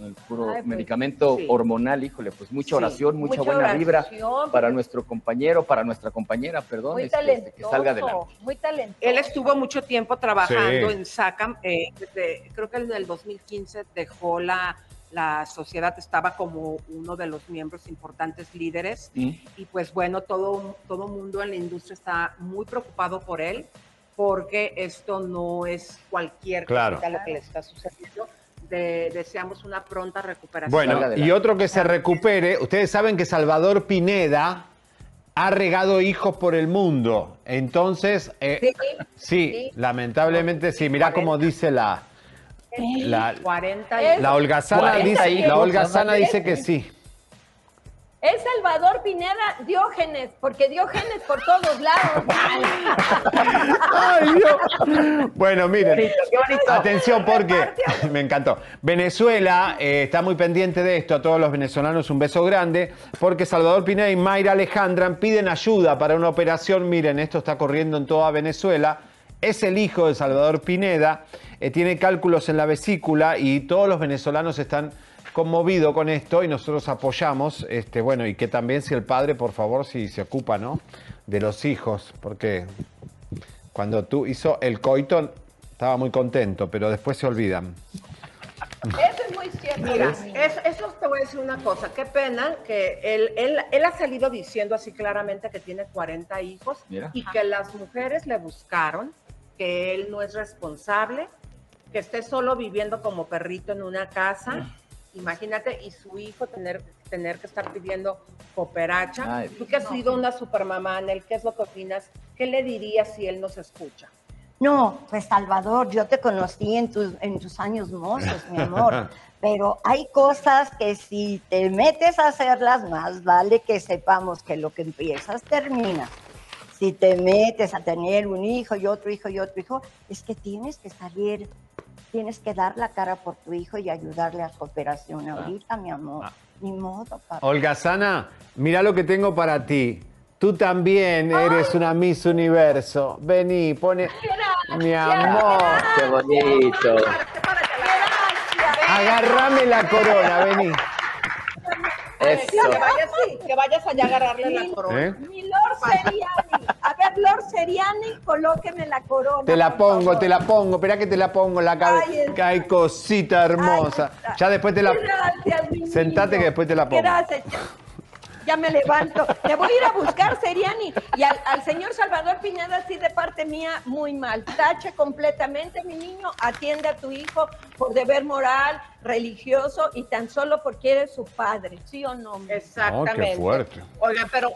K: El puro
M: Ay, pues,
K: medicamento
M: sí.
K: hormonal, híjole, pues mucha
M: Sí,
K: oración, mucha,
M: mucha
K: buena vibra
M: oración,
K: para nuestro compañero, para nuestra compañera, perdón,
D: Muy
K: este,
D: talentoso,
K: que salga adelante.
D: muy talentoso.
B: Él estuvo mucho tiempo trabajando
K: Sí.
B: en SACAM, eh, desde- creo que en el 2015 dejó la, la sociedad, estaba como uno de los miembros importantes líderes
K: Mm.
B: y pues bueno, todo todo mundo en la industria está muy preocupado por él porque esto no es cualquier
A: Claro.
B: cosita lo que le está sucediendo. De- deseamos una pronta recuperación.
A: Bueno, y otro que se recupere, ustedes saben que Salvador Pineda ha regado hijos por el mundo. Entonces, eh, sí, lamentablemente sí. Mirá cómo dice la, la,
B: 40
A: la holgazana,
D: 40
A: dice, la holgazana dice que sí.
D: Es Salvador Pineda Diógenes, porque Diógenes por todos lados.
A: Ay, Dios. Bueno, miren, atención porque me encantó. Venezuela eh, está muy pendiente de esto, a todos los venezolanos un beso grande, porque Salvador Pineda y Mayra Alejandra piden ayuda para una operación. Miren, esto está corriendo en toda Venezuela. Es el hijo de Salvador Pineda, eh, tiene cálculos en la vesícula y todos los venezolanos están conmovidos con esto y nosotros apoyamos, este, bueno, y que también si el padre, por favor, si se ocupa, ¿no? De los hijos, porque cuando tú hizo el coito, estaba muy contento, pero después se olvidan.
D: Eso es muy cierto.
B: Mira,
D: Dani.
B: es- eso te voy a decir una cosa. Qué pena que él, él, él ha salido diciendo así claramente que tiene 40 hijos
K: Mira.
B: y que las mujeres le buscaron, que él no es responsable, que esté solo viviendo como perrito en una casa. Imagínate, y su hijo tener, tener que estar pidiendo cooperacha.
K: Ay,
B: Tú que has sido una supermamá, Anel, ¿qué es lo que opinas? ¿Qué le dirías si él nos escucha?
J: No, pues Salvador, yo te conocí en tus, en tus años mozos, mi amor. Pero hay cosas que si te metes a hacerlas, más vale que sepamos que lo que empiezas termina. Si te metes a tener un hijo y otro hijo y otro hijo, es que tienes que salir, tienes que dar la cara por tu hijo y ayudarle a su operación ahorita, mi amor. Ni modo, papá.
A: Holgazana, mira lo que tengo para ti. Tú también eres una Miss Universo. Vení, pone. Mi amor.
K: Qué bonito.
A: Agarrame la corona, vení.
K: Eso.
B: Que vayas, que vayas allá a agarrarle la corona.
A: ¿Eh?
D: Mi Lord Seriani. A ver, Lord Seriani, colóqueme la corona.
A: Te la pongo, te la pongo. Espera que te la pongo en la hay cosita hermosa. Ya después te la.
D: Gracias, mi
A: Sentate
D: niño.
A: que después te la pongo.
D: Gracias. Ya, me levanto. Te voy a ir a buscar, Seriani. Y al, al señor Salvador Pineda, sí, de parte mía, muy mal. Tache completamente, mi niño. Atiende a tu hijo por deber moral, religioso y tan solo porque eres su padre. ¿Sí o no?
B: Exactamente.
A: Oh, qué fuerte.
B: Oiga, pero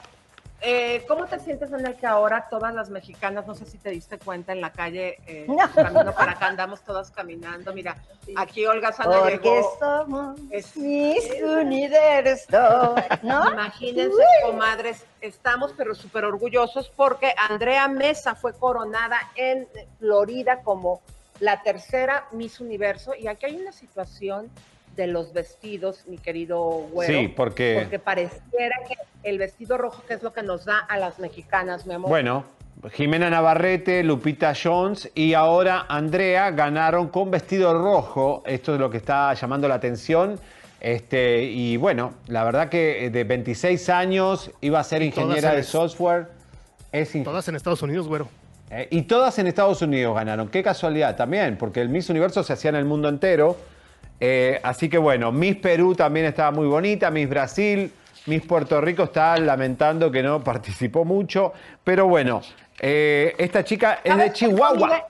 B: eh, ¿cómo te sientes en el que ahora todas las mexicanas, no sé si te diste cuenta en la calle, eh,
J: No.
B: camino para acá, andamos todas caminando? Mira, aquí Olga Sana
J: Porque
B: llegó.
J: somos
B: Es-
J: Miss Universo, ¿no?
B: Imagínense,
J: Uy.
B: comadres, estamos pero súper orgullosos porque Andrea Mesa fue coronada en Florida como la tercera Miss Universo y aquí hay una situación de los vestidos, mi querido güero.
A: Sí, porque-
B: Porque pareciera que el vestido rojo, que es lo que nos da a las mexicanas, mi amor.
A: Bueno, Jimena Navarrete, Lupita Jones y ahora Andrea ganaron con vestido rojo. Esto es lo que está llamando la atención. Este, y bueno, la verdad que eh, de 26 años iba a ser ingeniera
C: en
A: de software. Es ing-
C: Todas en Estados Unidos, güero.
A: eh, y todas en Estados Unidos ganaron. Qué casualidad también, porque el Miss Universo se hacía en el mundo entero. Eh, así que bueno, Miss Perú también estaba muy bonita, Miss Brasil, Miss Puerto Rico está lamentando que no participó mucho. Pero bueno, eh, esta chica es de
B: ¿Sabes cuánto
A: Chihuahua.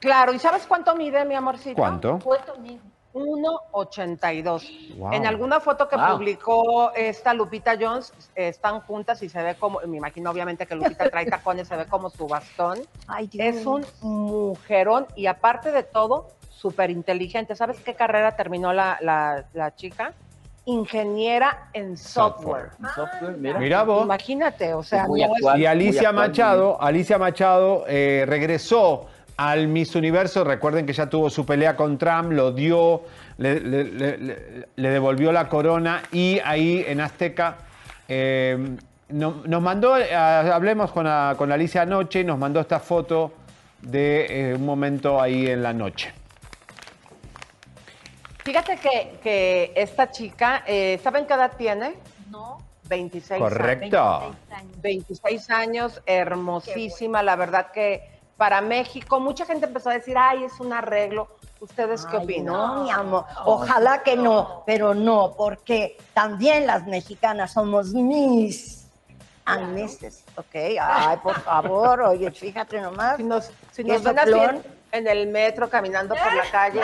B: Claro, ¿y sabes cuánto mide, mi amorcito?
A: ¿Cuánto?
B: ¿Cuánto mide? 1,82.
A: Wow.
B: En alguna foto que
K: Wow.
B: publicó esta Lupita Jones, eh, están juntas y se ve como, me imagino obviamente que Lupita trae tacones, se ve como su bastón.
J: Ay, Dios.
B: Es un mujerón y aparte de todo, súper inteligente. ¿Sabes qué carrera terminó la, la- la chica? Ingeniera en software.
K: Software, mira.
A: Mira vos.
B: Imagínate, o sea, no
K: actual.
A: Y Alicia
K: actual,
A: Machado, Alicia Machado eh, regresó al Miss Universo. Recuerden que ya tuvo su pelea con Trump, lo dio, le, le- le- le- le devolvió la corona y ahí en Azteca eh, no- nos mandó, eh, hablemos con, a- con Alicia anoche, nos mandó esta foto de eh, un momento ahí en la noche.
B: Fíjate que, que esta chica, eh, ¿saben qué edad tiene? No. 26
A: Correcto.
B: años. 26 años, hermosísima, la verdad que para México, mucha gente empezó a decir, ay, es un arreglo. ¿Ustedes qué
J: Ay,
B: opinan?
J: No, mi amor. Ojalá que no, pero no, porque también las mexicanas somos mis Agneses, ¿ok? Ay, por favor, oye, fíjate nomás.
B: Si nos, si
J: ¿Qué
B: nos ven así? En, el metro, caminando por la calle,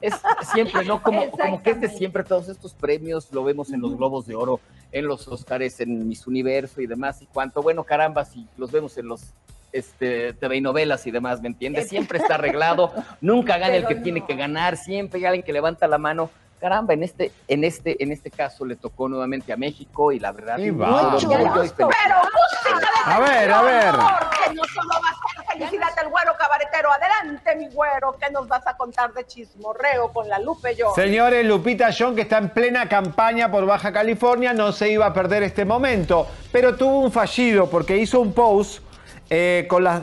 K: Es siempre, ¿no? Como, como que es de siempre, todos estos premios lo vemos en los Globos de Oro, en los Oscars, en Miss Universo y demás, y cuánto, bueno, caramba, si los vemos en los este, TV y novelas y demás, ¿me entiendes? Siempre está arreglado, nunca gana el que tiene que ganar, siempre hay alguien que levanta la mano. Caramba, en este, en este, en este caso le tocó nuevamente a México y la verdad,
A: Y
K: todo
A: va.
K: y felicidad.
B: Pero música de
A: A ver, a ver.
B: Que no solo va a ser felicidad el güero cabaretero. Adelante, mi güero, ¿qué nos vas a contar de chismorreo con la Lupe yo?
A: Señores, Lupita John, que está en plena campaña por Baja California, no se iba a perder este momento, pero tuvo un fallido porque hizo un post eh, con las...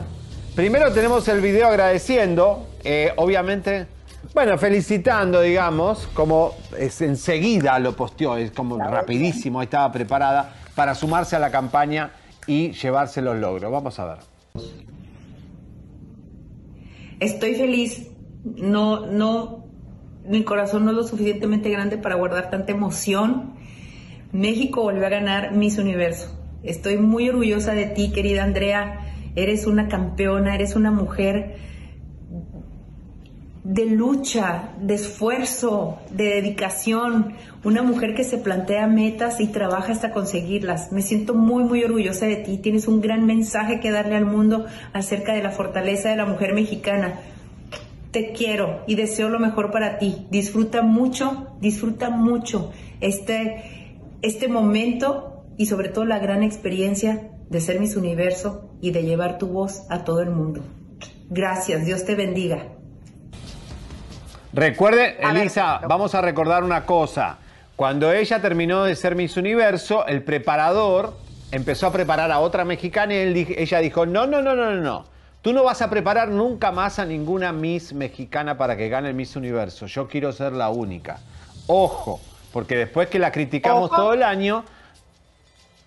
A: Primero tenemos el video agradeciendo, eh, obviamente, bueno, felicitando, digamos, como es, enseguida lo posteó, es como rapidísimo, estaba preparada para sumarse a la campaña y llevarse los logros. Vamos a ver.
N: Estoy feliz. No, no, mi corazón no es lo suficientemente grande para guardar tanta emoción. México volvió a ganar Miss Universo. Estoy muy orgullosa de ti, querida Andrea. Eres una campeona, eres una mujer de lucha, de esfuerzo, de dedicación, una mujer que se plantea metas y trabaja hasta conseguirlas. Me siento muy, muy orgullosa de ti. Tienes un gran mensaje que darle al mundo acerca de la fortaleza de la mujer mexicana. Te quiero y deseo lo mejor para ti. Disfruta mucho, disfruta mucho este, este momento y sobre todo la gran experiencia de ser Miss Universo y de llevar tu voz a todo el mundo. Gracias, Dios te bendiga.
A: Recuerde, Elisa, vamos a recordar una cosa. Cuando ella terminó de ser Miss Universo, el preparador empezó a preparar a otra mexicana y él ella dijo, no, no, no, no, no, no. Tú no vas a preparar nunca más a ninguna Miss mexicana para que gane el Miss Universo. Yo quiero ser la única. Ojo, porque después que la criticamos
B: Ojo.
A: todo el año,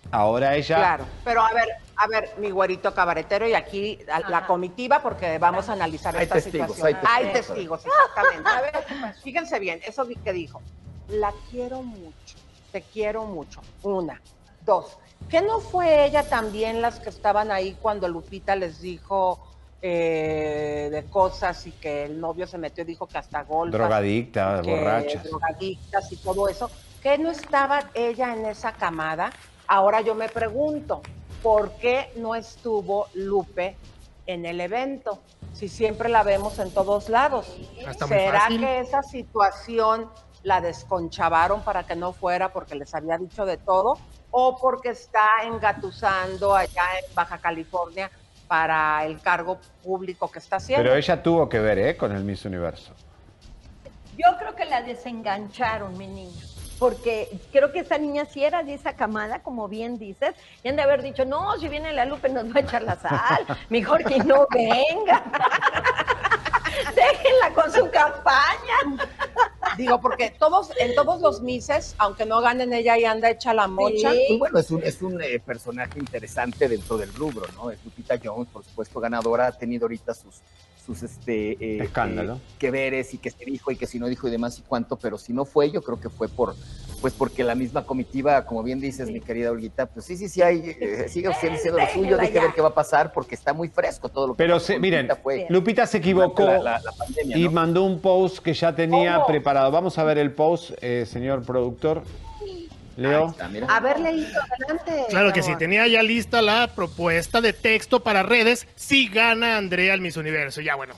A: ahora ella...
B: Claro, pero a ver, a ver, mi güerito cabaretero y aquí a- la comitiva porque vamos a analizar
K: Hay
B: esta
K: testigos,
B: situación.
K: hay
B: Hay
K: testigos.
B: testigos, exactamente. A ver, fíjense bien, eso que dijo. La quiero mucho, te quiero mucho. Una. Dos. ¿Qué no fue ella también las que estaban ahí cuando Lupita les dijo eh, de cosas y que el novio se metió y dijo que hasta golpes?
A: Drogadicta, borrachas.
B: drogadictas y todo eso, que no estaba ella en esa camada. Ahora yo me pregunto, ¿por qué no estuvo Lupe en el evento? Si siempre la vemos en todos lados.
C: Está muy
B: ¿Será que esa situación la desconchavaron para que no fuera porque les había dicho de todo? ¿O porque está engatusando allá en Baja California para el cargo público que está haciendo?
A: Pero ella tuvo que ver, ¿eh? Con el Miss Universo.
D: Yo creo que la desengancharon, mi niña. Porque creo que esa niña sí era de esa camada, como bien dices, y han de haber dicho, no, si viene la Lupe nos va a echar la sal, mejor que no venga. Déjenla con su campaña.
B: Digo, porque todos, en todos los Misses, aunque no ganen ella y anda hecha la mocha.
K: Pues bueno, es un, es un eh, personaje interesante dentro del rubro, ¿no? Es Lupita Jones, por supuesto, ganadora, ha tenido ahorita sus, sus este, eh,
A: Escándalo.
K: eh, que veres y que se dijo y que si no dijo y demás y cuánto, pero si no fue, yo creo que fue por, pues porque la misma comitiva, como bien dices, mi querida Olguita, pues sí, sí, sí, hay, eh, sigue siendo siendo lo suyo, hay que ver qué va a pasar porque está muy fresco todo lo que
A: Pero se- miren,
K: Lupita fue
A: Lupita se equivocó
K: la- la- la pandemia,
A: y
K: ¿no?
A: mandó un post que ya tenía
B: ¿Cómo?
A: preparado. Vamos a ver el post, eh, señor productor. Leo.
B: Haber leído adelante.
C: Claro que sí, tenía ya lista la propuesta de texto para redes si gana Andrea el Miss Universo. Ya bueno,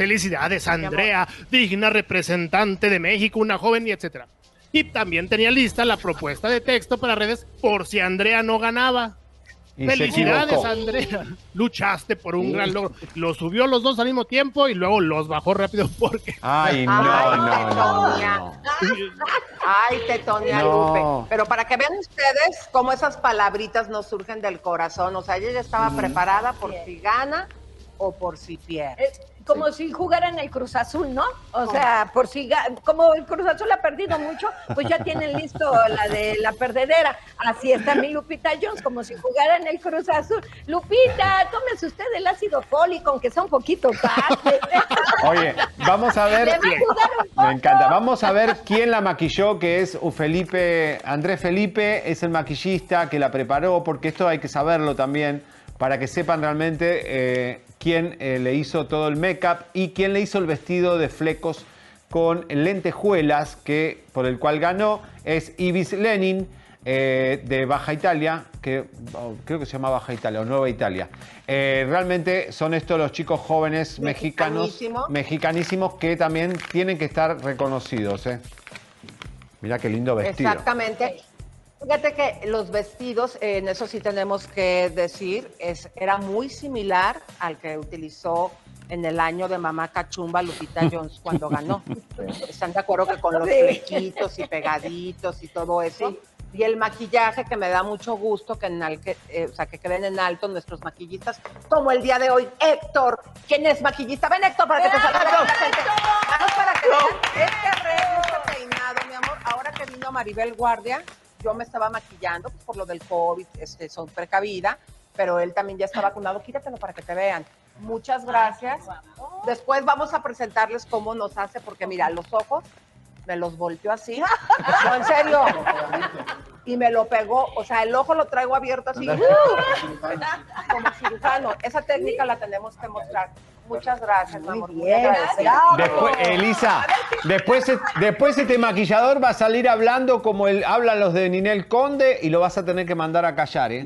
C: Felicidades, Andrea, digna representante de México, una joven y etcétera. Y también tenía lista la propuesta de texto para redes por si Andrea no ganaba.
A: Y
C: Felicidades. Andrea. Luchaste por un gran logro. Lo subió los dos al mismo tiempo y luego los bajó rápido porque.
A: Ay, no,
B: Ay,
A: no, no,
B: Tetonia.
A: no.
B: Ay, Tetonia
A: No.
B: Lupe. Pero para que vean ustedes cómo esas palabritas nos surgen del corazón. O sea, ella ya estaba preparada por si gana o por si pierde.
D: Es como si jugara en el Cruz Azul, ¿no? O sea, por si como el Cruz Azul ha perdido mucho, pues ya tienen listo la de la perdedera. Así está mi Lupita Jones, como si jugara en el Cruz Azul. Lupita, tómese usted el ácido fólico, aunque sea un poquito tarde.
A: Oye, vamos a ver.
D: Poco.
A: Me encanta. Vamos a ver quién la maquilló, que es Felipe, Andrés Felipe, es el maquillista que la preparó, porque esto hay que saberlo también, para que sepan realmente eh, quién eh, le hizo todo el make-up y quién le hizo el vestido de flecos con lentejuelas, que, por el cual ganó, es Ibis Lenin. eh, de Baja Italia, que oh, creo que se llama Baja Italia o Nueva Italia. Eh, realmente son estos los chicos jóvenes mexicanos,
B: Mexicanísimo.
A: mexicanísimos que también tienen que estar reconocidos. ¿eh? Mira qué lindo vestido.
B: Exactamente. Fíjate que los vestidos, eh, en eso sí tenemos que decir, es, era muy similar al que utilizó en el año de Mamá Cachumba Lupita Jones cuando ganó. ¿Están de acuerdo que con los flequitos y pegaditos y todo eso? Y el maquillaje que me da mucho gusto que, en al- que, eh, o sea, que queden en alto nuestros maquillistas, como el día de hoy, Héctor. ¿Quién es maquillista? Ven, Héctor, para que te la gente. Vamos para que vean este arreglo, este peinado, mi amor. Ahora que vino Maribel Guardia, yo me estaba maquillando pues, por lo del COVID, este, son precavida, pero él también ya está vacunado. Quítatelo para que te vean. Muchas gracias. Después vamos a presentarles cómo nos hace, porque mira, los ojos me los volteó así. No, en serio. Y me lo pegó, o sea, el ojo lo traigo abierto así, como cirujano. Esa técnica la tenemos que mostrar. Muchas gracias, mi amor. Muy
D: bien.
A: Después, Elisa, después, e- después este maquillador va a salir hablando como el, hablan los de Ninel Conde y lo vas a tener que mandar a callar, ¿eh?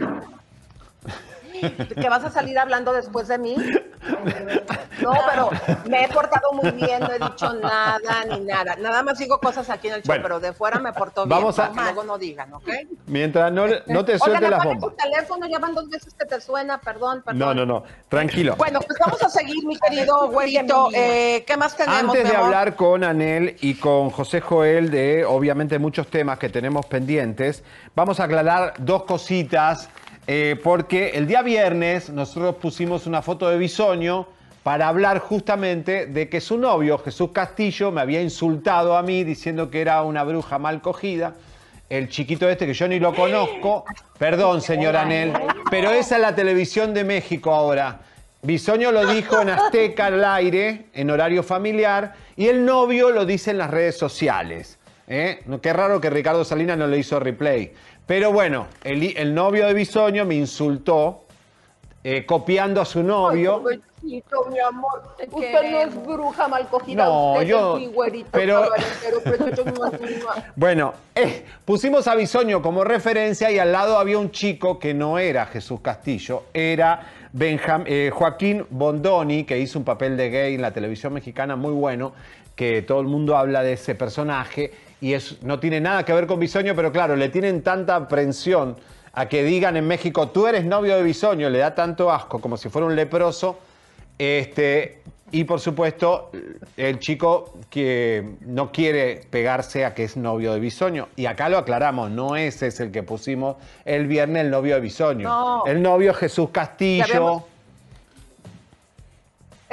B: que vas a salir hablando después de mí. No, pero me he portado muy bien, no he dicho nada ni nada. Nada más digo cosas aquí en el show,
A: Bueno.
B: pero de fuera me porto bien.
A: Vamos a-
B: para que luego no digan, ¿ok?
A: Mientras no, no te suelte
B: apaga
A: bombas.
B: tu teléfono, ya van dos veces que te suena, perdón, perdón.
A: No, no, no, tranquilo.
B: Bueno, pues vamos a seguir, mi querido güerito. Eh, ¿Qué más tenemos,
A: Antes de
B: amor?
A: hablar con Anel y con José Joel de, obviamente, muchos temas que tenemos pendientes, vamos a aclarar dos cositas, eh, porque el día viernes nosotros pusimos una foto de Bisoño para hablar justamente de que su novio, Jesús Castillo, me había insultado a mí diciendo que era una bruja mal cogida. El chiquito este que yo ni lo conozco. Perdón, señor Anel, pero esa es la televisión de México ahora. Bisoño lo dijo en Azteca al aire, en horario familiar, y el novio lo dice en las redes sociales. ¿eh? Qué raro que Ricardo Salinas no le hizo replay. Pero bueno, el, el novio de Bisoño me insultó, eh, copiando a su novio.
B: Pobrecito, mi amor. Usted no es bruja mal cogida.
A: No,
B: usted
A: yo-
B: Es mi güerito
A: pero-
B: mua.
A: Bueno, eh, pusimos a Bisoño como referencia y al lado había un chico que no era Jesús Castillo, era Benjam- eh, Joaquín Bondoni, que hizo un papel de gay en la televisión mexicana muy bueno, que todo el mundo habla de ese personaje y es, no tiene nada que ver con Bisoño, pero claro, le tienen tanta aprensión a que digan en México, tú eres novio de Bisoño, le da tanto asco como si fuera un leproso. Este, y por supuesto, el chico que no quiere pegarse a que es novio de Bisoño. Y acá lo aclaramos, no ese es el que pusimos el viernes, el novio de Bisoño.
B: No.
A: El novio es Jesús Castillo.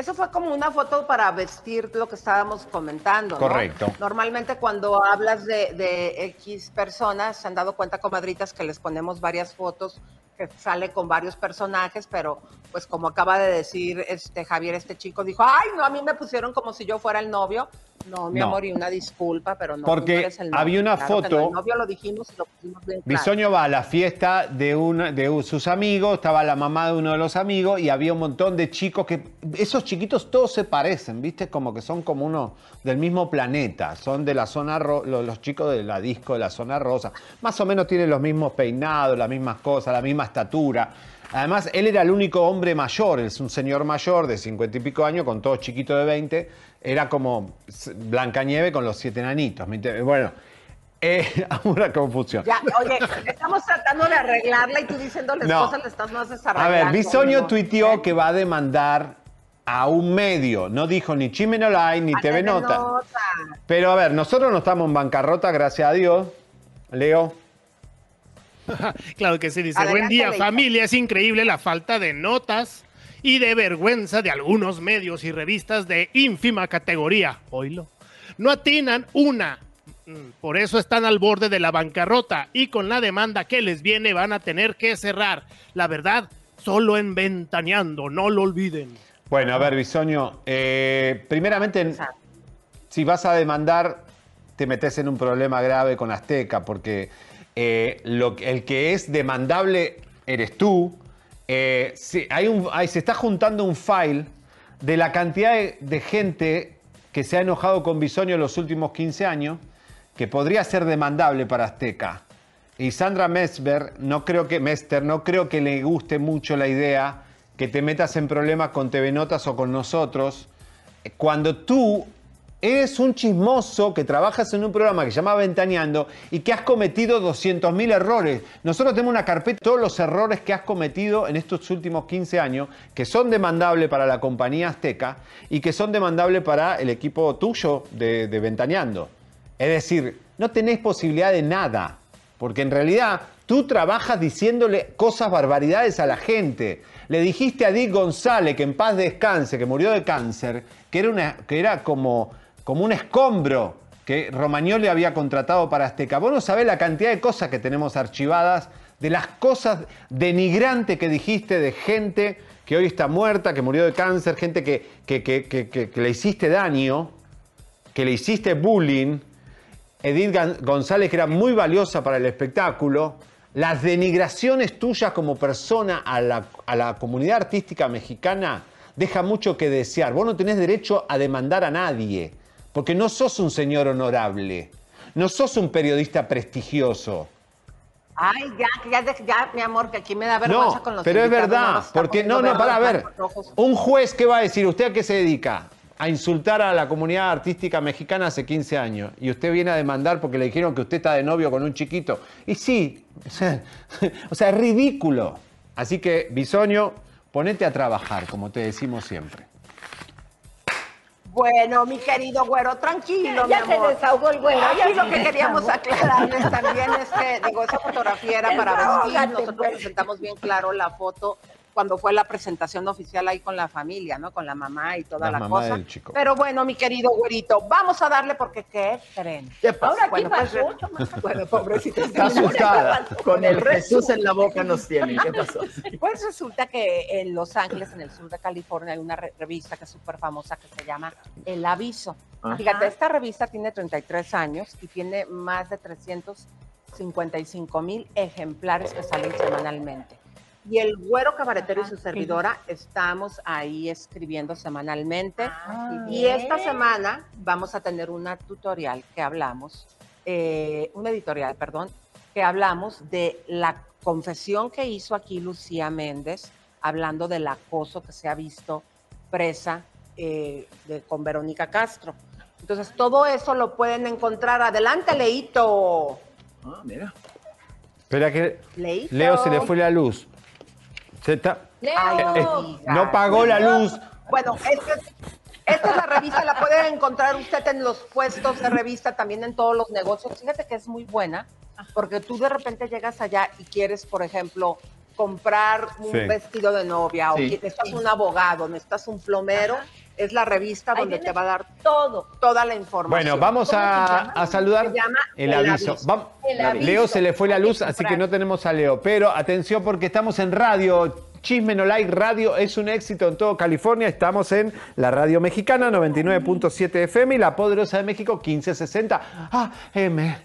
B: Eso fue como una foto para vestir lo que estábamos comentando. ¿no?
A: Correcto.
B: Normalmente cuando hablas de, de X personas, se han dado cuenta, comadritas, que les ponemos varias fotos que sale con varios personajes, pero pues como acaba de decir este Javier, este chico dijo, ay, no, a mí me pusieron como si yo fuera el novio. No, mi
A: No.
B: amor, y una disculpa, pero no.
A: Porque
B: tú no eres el novio.
A: había una
B: Claro
A: foto-
B: no, El novio lo dijimos y lo pusimos bien claro.
A: Bisoño va a la fiesta de, una, de sus amigos, estaba la mamá de uno de los amigos y había un montón de chicos que, esos chiquitos todos se parecen, ¿viste? Como que son como uno del mismo planeta, son de la zona, ro- lo- los, chicos de la disco de la zona rosa, más o menos tienen los mismos peinados, las mismas cosas, la misma estatura. Además, él era el único hombre mayor, es un señor mayor de cincuenta y pico años, con todo chiquito de 20. Era como Blancanieve con los siete nanitos. Bueno, eh, una confusión.
B: Ya, oye, estamos tratando de arreglarla y tú diciéndoles
A: No.
B: cosas le estás más
A: A
B: desarrollando.
A: ver, Bisoño
B: amigo.
A: tuiteó que va a demandar a un medio. No dijo ni Chimen Online ni
B: A
A: TV
B: TV
A: Nota.
B: Nota.
A: Pero a ver, nosotros no estamos en bancarrota, gracias a Dios. Leo.
C: Claro que sí, dice,
A: Adelante,
C: buen día
A: Leito".
C: familia, es increíble la falta de notas y de vergüenza de algunos medios y revistas de ínfima categoría. Oílo. No atinan una. Mm, Por eso están al borde de la bancarrota y con la demanda que les viene van a tener que cerrar. La verdad, solo en Ventaneando, no lo olviden.
A: Bueno, a ver, Bisoño. eh, primeramente, si vas a demandar, te metes en un problema grave con Azteca, porque eh, el que es demandable eres tú. Eh, se está juntando un file de la cantidad de, gente que se ha enojado con Bisoño en los últimos 15 años, que podría ser demandable para Azteca. Y Sandra Mesber, no creo que, Mester, no creo que le guste mucho la idea que te metas en problemas con TV Notas o con nosotros, cuando tú eres un chismoso que trabajas en un programa que se llama Ventaneando y que has cometido 200.000 errores. Nosotros tenemos una carpeta de todos los errores que has cometido en estos últimos 15 años, que son demandables para la compañía Azteca y que son demandables para el equipo tuyo de, Ventaneando. Es decir, no tenés posibilidad de nada, porque en realidad tú trabajas diciéndole cosas barbaridades a la gente. Le dijiste a Dick González, que en paz descanse, que murió de cáncer, que era, una, que era como, como un escombro que Romagnoli había contratado para Azteca. Vos no sabés la cantidad de cosas que tenemos archivadas, de las cosas denigrantes que dijiste de gente que hoy está muerta, que murió de cáncer, gente que, que- que- que- le hiciste daño, que le hiciste bullying. Edith González, que era muy valiosa para el espectáculo, las denigraciones tuyas como persona a la, a la comunidad artística mexicana deja mucho que desear. Vos no tenés derecho a demandar a nadie, porque no sos un señor honorable, no sos un periodista prestigioso.
B: Ay, ya, que ya, ya, mi amor, que aquí me da vergüenza
A: No,
B: con los
A: pero es verdad, porque no, no, para ver, un juez qué va a decir, ¿usted a qué se dedica? A insultar a la comunidad artística mexicana hace 15 años y usted viene a demandar porque le dijeron que usted está de novio con un chiquito. Y sí, o sea, o sea, es ridículo. Así que, Bisoño, ponete a trabajar, como te decimos siempre.
B: Bueno, mi querido güero, tranquilo,
D: Ya
B: mi
D: se
B: amor.
D: desahogó el güero,
B: Aquí lo
D: se
B: que queríamos aclararles también es que, digo, esa fotografía era para vestir. Nosotros presentamos bien claro la foto cuando fue la presentación oficial ahí con la familia, ¿no? Con la mamá y toda
A: La
B: la,
A: mamá
B: cosa.
A: del chico.
B: Pero bueno, mi querido güerito, vamos a darle porque ¿qué creen?
D: Ahora, ¿qué
B: Bueno, pues,
D: pasó?
B: bueno, pobrecita.
K: Está asustada. Con el Jesús en la boca nos tienen. ¿Qué pasó?
B: Pues resulta que en Los Ángeles, en el sur de California, hay una re- revista que es súper famosa que se llama El Aviso.
K: Ajá.
B: Fíjate, esta revista tiene 33 años y tiene más de 355 mil ejemplares que salen semanalmente. Y el güero cabaretero y su servidora estamos ahí escribiendo semanalmente. y esta semana vamos a tener una tutorial que hablamos, eh, un editorial, perdón, que hablamos de la confesión que hizo aquí Lucía Méndez, hablando del acoso que se ha visto presa eh, de- con Verónica Castro. Entonces, todo eso lo pueden encontrar. Adelante, Leito.
K: Ah, mira.
A: Espera que
B: Leito.
A: Leo se le fue la luz. Se está- Eh,
B: digas.
A: no pagó la luz.
B: Bueno, esta es, esta es la revista, la puede encontrar usted en los puestos de revista, también en todos los negocios. Fíjate que es muy buena, porque tú de repente llegas allá y quieres, por ejemplo, comprar un
A: Sí.
B: vestido de novia,
K: Sí.
B: o necesitas un abogado, necesitas un plomero, es la revista donde te va a dar
D: todo.
B: toda la información.
A: Bueno, vamos
B: ¿Cómo se
A: a, saludar
B: Se llama
A: el aviso. Vam-
D: El aviso.
A: Leo se le fue la luz, así que no tenemos a Leo. Pero atención porque estamos en radio. Chisme No Like Radio es un éxito en todo California. Estamos en la radio mexicana 99.7 FM y la poderosa de México 1560 AM.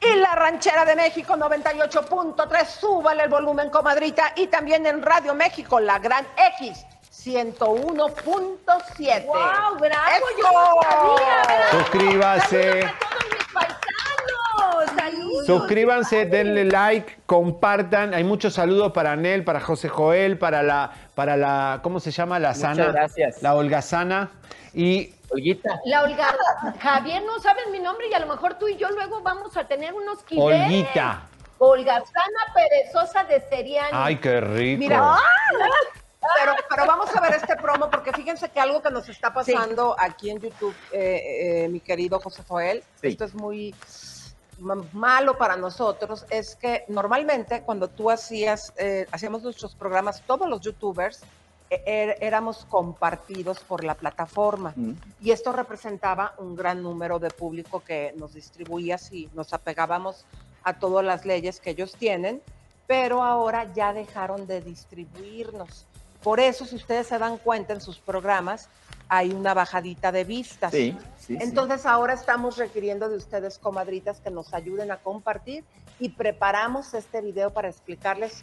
B: Y la ranchera de México 98.3, súbale el volumen, comadrita. Y también en Radio México, la gran X 101.7.
D: ¡Guau, bravo! Yo no sabía, bravo.
A: Suscríbase.
D: Saludos a todos mis paisanos. Saludos.
A: Suscríbanse, denle like, compartan. Hay muchos saludos para Anel, para José Joel, para la, para la, ¿cómo se llama? La
K: Muchas
A: Sana.
K: gracias.
A: La Holgazana. Y
K: Olguita.
D: La Olga, Javier, no sabes mi nombre y a lo mejor tú y yo luego vamos a tener unos quileres.
A: Olguita.
D: Holgazana Perezosa de Seriani.
A: Ay, qué rico.
B: Mira, pero, pero vamos a ver este promo porque fíjense que algo que nos está pasando aquí en YouTube, eh, eh, mi querido José Joel,
K: Sí.
B: esto es muy ma- malo para nosotros, es que normalmente cuando tú hacías, eh, hacíamos nuestros programas, todos los youtubers eh, er- éramos compartidos por la plataforma
K: Mm.
B: y esto representaba un gran número de público que nos distribuía si nos apegábamos a todas las leyes que ellos tienen, pero ahora ya dejaron de distribuirnos. Por eso, si ustedes se dan cuenta en sus programas, hay una bajadita de vistas.
K: Sí, sí, sí.
B: Entonces ahora estamos requiriendo de ustedes, comadritas, que nos ayuden a compartir y preparamos este video para explicarles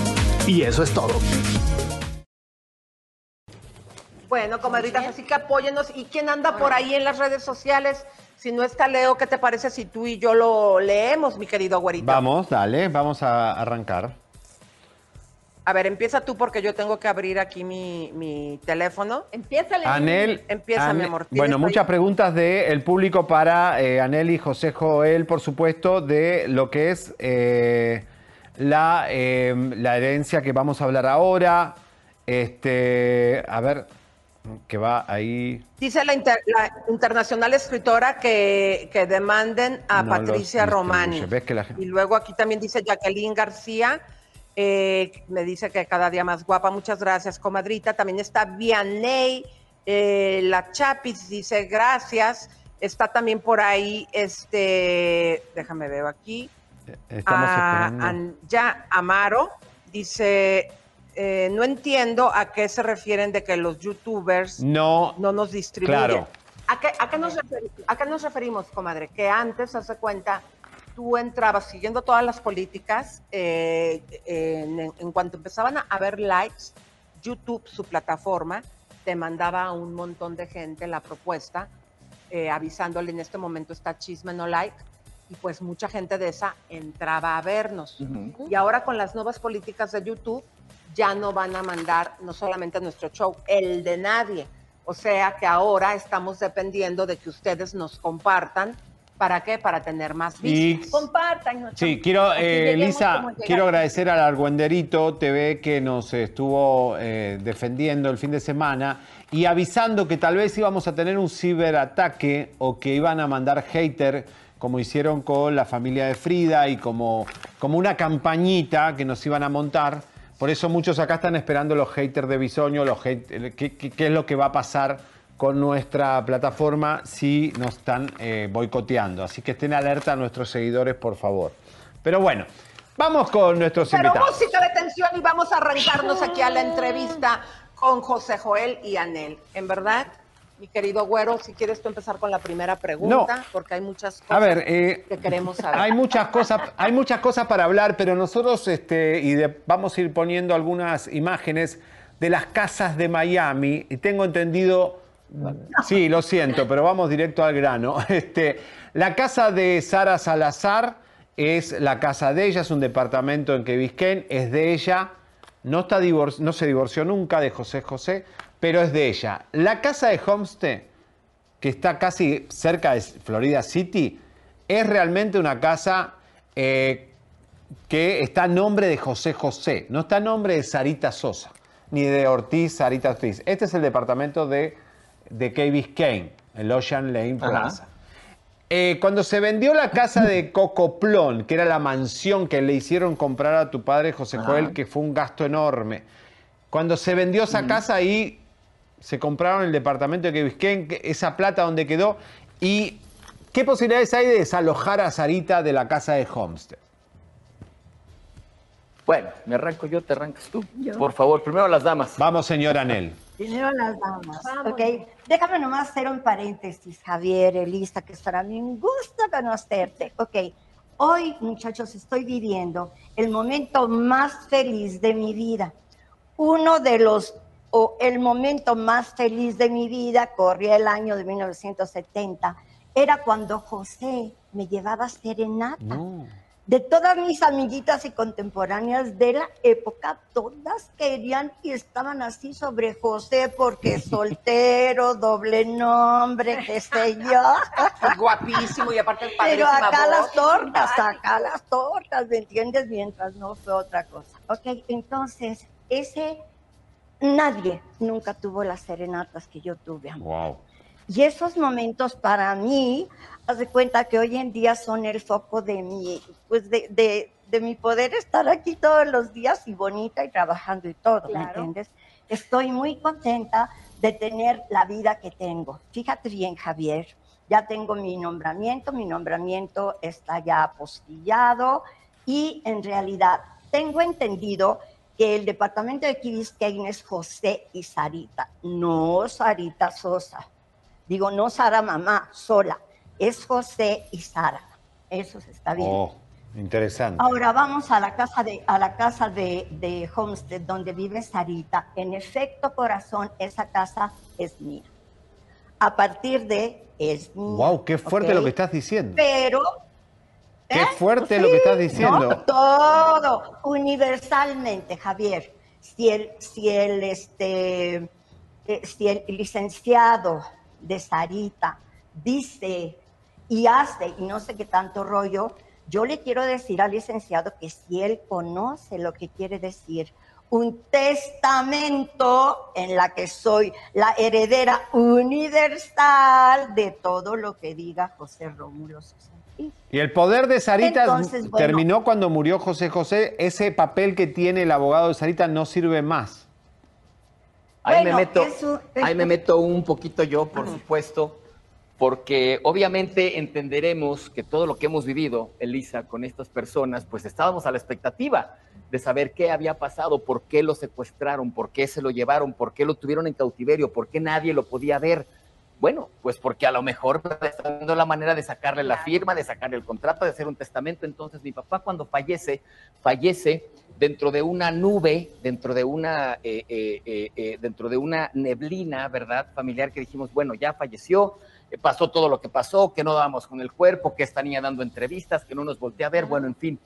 C: Y eso es todo.
B: Bueno, comadritas, así que apóyennos. ¿Y quién anda por ahí en las redes sociales? Si no está Leo, ¿qué te parece si tú y yo lo leemos, mi querido güerito?
A: Vamos, dale, vamos a arrancar.
B: A ver, empieza tú porque yo tengo que abrir aquí mi, mi teléfono.
D: Empieza
A: Anel.
B: Empieza, mi amor.
A: Bueno, muchas
B: ahí-
A: preguntas del público para eh, Anel y José Joel, por supuesto, de lo que es eh, la, eh, la herencia que vamos a hablar ahora. Este, a ver, que va ahí.
B: Dice la, inter- la internacional escritora que, que demanden a
A: No
B: Patricia. Romani.
A: ¿Ves que la gente-
B: Y luego aquí también dice Jacqueline García, eh, me dice que cada día más guapa. Muchas gracias, comadrita. También está Vianey, eh, la Chapis dice gracias. Está también por ahí, este, déjame ver aquí.
A: Estamos
B: a-
A: esperando.
B: An- ya Amaro dice, eh, no entiendo a qué se refieren de que los youtubers
A: No,
B: no nos distribuyen.
A: claro.
B: ¿A qué, a qué nos referi- a qué nos referimos, comadre? Que antes, hace cuenta, tú entrabas siguiendo todas las políticas, eh, en, en cuanto empezaban a haber likes, YouTube, su plataforma, te mandaba a un montón de gente la propuesta, eh, avisándole en este momento está chisme no like, y pues mucha gente de esa entraba a vernos. Y ahora con las nuevas políticas de YouTube ya no van a mandar no solamente nuestro show, el de nadie. O sea que ahora estamos dependiendo de que ustedes nos compartan. ¿Para qué? Para tener más
A: Y-
B: vistas.
D: Compartan.
A: Sí, quiero, eh, Lisa, quiero agradecer al Argüenderito TV que nos estuvo eh, defendiendo el fin de semana y avisando que tal vez íbamos a tener un ciberataque o que iban a mandar hater como hicieron con la familia de Frida y como, como una campañita que nos iban a montar. Por eso muchos acá están esperando los haters de Bisoño, los hate- qué, qué- qué es lo que va a pasar con nuestra plataforma si nos están eh, boicoteando. Así que estén alerta a nuestros seguidores, por favor. Pero bueno, vamos con nuestros
B: Pero
A: invitados.
B: música de tensión y vamos a arrancarnos aquí a la entrevista con José Joel y Anel. En verdad, mi querido Güero, si quieres tú empezar con la primera pregunta,
A: No.
B: porque hay muchas cosas
A: A ver, eh,
B: que queremos saber.
A: Hay muchas cosas, hay muchas cosas para hablar, pero nosotros este, y de- vamos a ir poniendo algunas imágenes de las casas de Miami. Y tengo entendido, sí, lo siento, pero vamos directo al grano. Este, la casa de Sara Salazar es la casa de ella, es un departamento en que Biscayne es de ella. No, está divor- no se divorció nunca de José José, pero es de ella. La casa de Homestead que está casi cerca de Florida City, es realmente una casa eh, que está a nombre de José José, no está a nombre de Sarita Sosa, ni de Ortiz, Sarita Ortiz. Este es el departamento de, de Kay Biscayne, el Ocean Lane. Plaza. Eh, cuando se vendió la casa de Cocoplón, que era la mansión que le hicieron comprar a tu padre José
K: Ajá.
A: Joel, que fue un gasto enorme, cuando se vendió esa casa ahí se compraron el departamento de Key Biscayne, que- esa plata donde quedó. ¿Y qué posibilidades hay de desalojar a Sarita de la casa de Homestead?
K: Bueno, me arranco yo, te arrancas tú.
J: Yo.
K: Por favor, primero las damas.
A: Vamos, señora Anel.
J: Primero las damas. Ok, déjame nomás hacer un paréntesis, Javier, Elisa, que es para mí un gusto conocerte. Ok, hoy, muchachos, estoy viviendo el momento más feliz de mi vida. Uno de los, o el momento más feliz de mi vida, corría el año de 1970, era cuando José me llevaba serenata. De todas mis amiguitas y contemporáneas de la época, todas querían y estaban así sobre José porque soltero, doble nombre, qué sé yo.
B: Guapísimo y aparte
J: Pero
B: padrísima
J: acá
B: voz.
J: las tortas, acá las tortas, ¿me entiendes? Mientras no fue otra cosa. Ok, entonces, ese, nadie nunca tuvo las serenatas que yo tuve, amor.
A: Wow.
J: Y esos momentos para mí, haz de cuenta que hoy en día son el foco de mi, pues de, de, de mi poder estar aquí todos los días y bonita y trabajando y todo, ¿me
D: Claro.
J: entiendes? Estoy muy contenta de tener la vida que tengo. Fíjate bien, Javier, ya tengo mi nombramiento, mi nombramiento está ya apostillado y en realidad tengo entendido que el departamento de Key Biscayne es José y Sarita, no Sarita Sosa. Digo, no Sara mamá, sola. Es José y Sara. Eso se está bien.
A: Oh, interesante.
J: Ahora vamos a la casa de, a la casa de, de Homestead, donde vive Sarita. En efecto, corazón, esa casa es mía. A partir de es mía.
A: Wow, qué fuerte lo que estás diciendo.
J: Pero
A: Qué
J: ¿Eh?
A: fuerte
J: Sí,
A: lo que estás diciendo.
J: ¿no? Todo, universalmente, Javier. Si el, si el, este, eh, si el licenciado de Sarita dice y hace, y no sé qué tanto rollo, yo le quiero decir al licenciado que si él conoce lo que quiere decir, un testamento en la que soy la heredera universal de todo lo que diga José Rómulo Sosa.
A: Y el poder de Sarita
J: Entonces, bueno.
A: terminó cuando murió José José. Ese papel que tiene el abogado de Sarita no sirve más.
K: Ahí
J: Bueno,
K: me meto,
J: eso-
K: ahí me meto un poquito yo, por supuesto, porque obviamente entenderemos que todo lo que hemos vivido, Elisa, con estas personas, pues estábamos a la expectativa de saber qué había pasado, por qué lo secuestraron, por qué se lo llevaron, por qué lo tuvieron en cautiverio, por qué nadie lo podía ver. Bueno, pues porque a lo mejor está viendo la manera de sacarle la firma, de sacarle el contrato, de hacer un testamento. Entonces, mi papá cuando fallece, fallece dentro de una nube, dentro de una, eh, eh, eh, eh, dentro de una neblina, ¿verdad? Familiar que dijimos, bueno, ya falleció, eh, pasó todo lo que pasó, que no dábamos con el cuerpo, que esta niña dando entrevistas, que no nos voltea a ver, bueno, en fin.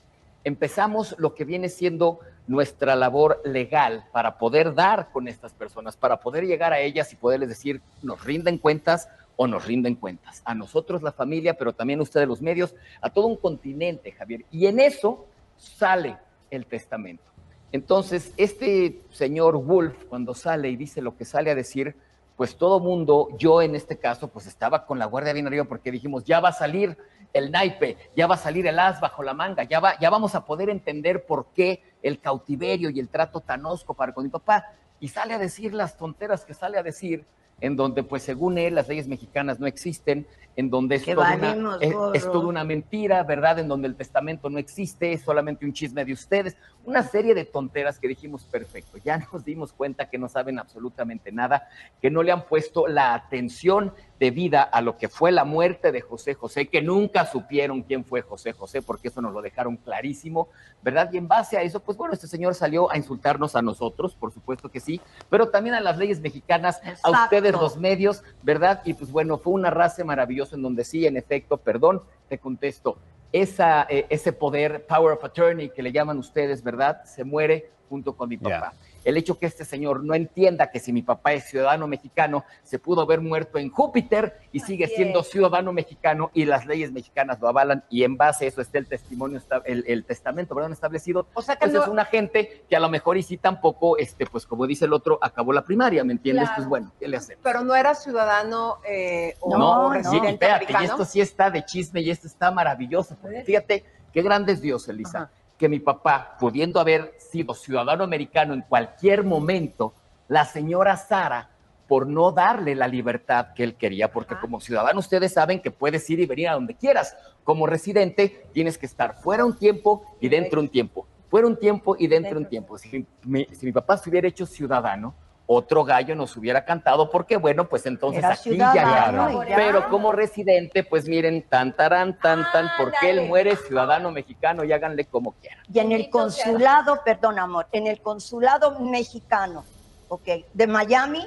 K: Empezamos lo que viene siendo nuestra labor legal para poder dar con estas personas, para poder llegar a ellas y poderles decir, nos rinden cuentas o nos rinden cuentas. A nosotros, la familia, pero también a ustedes los medios, a todo un continente, Javier. Y en eso sale el testamento. Entonces, este señor Wolf, cuando sale y dice lo que sale a decir, pues todo mundo, yo en este caso, pues estaba con la guardia bien arriba porque dijimos, ya va a salir el naipe, ya va a salir el as bajo la manga, ya, va, ya vamos a poder entender por qué el cautiverio y el trato tan hosco para con mi papá. Y sale a decir las tonteras que sale a decir, en donde pues según él las leyes mexicanas no existen, en donde es, toda una,
J: valemos
K: es-
J: gorro.
K: es toda una mentira, ¿verdad? En donde el testamento no existe, es solamente un chisme de ustedes, una serie de tonteras que dijimos, perfecto, ya nos dimos cuenta que no saben absolutamente nada, que no le han puesto la atención debida a lo que fue la muerte de José José, que nunca supieron quién fue José José, porque eso nos lo dejaron clarísimo, ¿verdad? Y en base a eso, pues bueno, este señor salió a insultarnos a nosotros, por supuesto que sí, pero también a las leyes mexicanas, a ustedes los medios, ¿verdad? Y pues bueno, fue un arrase en donde sí, en efecto, perdón, te contesto, esa, eh, ese poder, power of attorney que le llaman ustedes, ¿verdad? Se muere junto con mi papá. El hecho que este señor no entienda que si mi papá es ciudadano mexicano, se pudo haber muerto en Júpiter y sigue siendo ciudadano mexicano y las leyes mexicanas lo avalan y en base a eso está el testimonio, el, el testamento, perdón, establecido.
B: O sea que
K: pues
B: no-
K: es una gente que a lo mejor y sí tampoco, este, pues como dice el otro, acabó la primaria, ¿me entiendes?
B: Claro.
K: Pues bueno, ¿qué le hacemos?
B: Pero no era ciudadano eh, o
K: No,
B: residente
K: espérate, y esto sí está de chisme y esto está maravilloso. Porque fíjate qué grande es Dios, Elisa, que mi papá, pudiendo haber sido ciudadano americano en cualquier momento, la señora Sara, por no darle la libertad que él quería, porque como ciudadano ustedes saben que puedes ir y venir a donde quieras. Como residente tienes que estar fuera un tiempo y dentro un tiempo. fuera un tiempo y dentro de un tiempo. Si mi, si mi papá se hubiera hecho ciudadano, otro gallo nos hubiera cantado, porque bueno, pues entonces
J: Era
K: aquí ya. Pero como residente, pues miren, tan, tarán, tan, tan, porque él muere ciudadano mexicano y háganle como quieran.
J: Y en el consulado, perdón amor, en el consulado mexicano, ok, de Miami,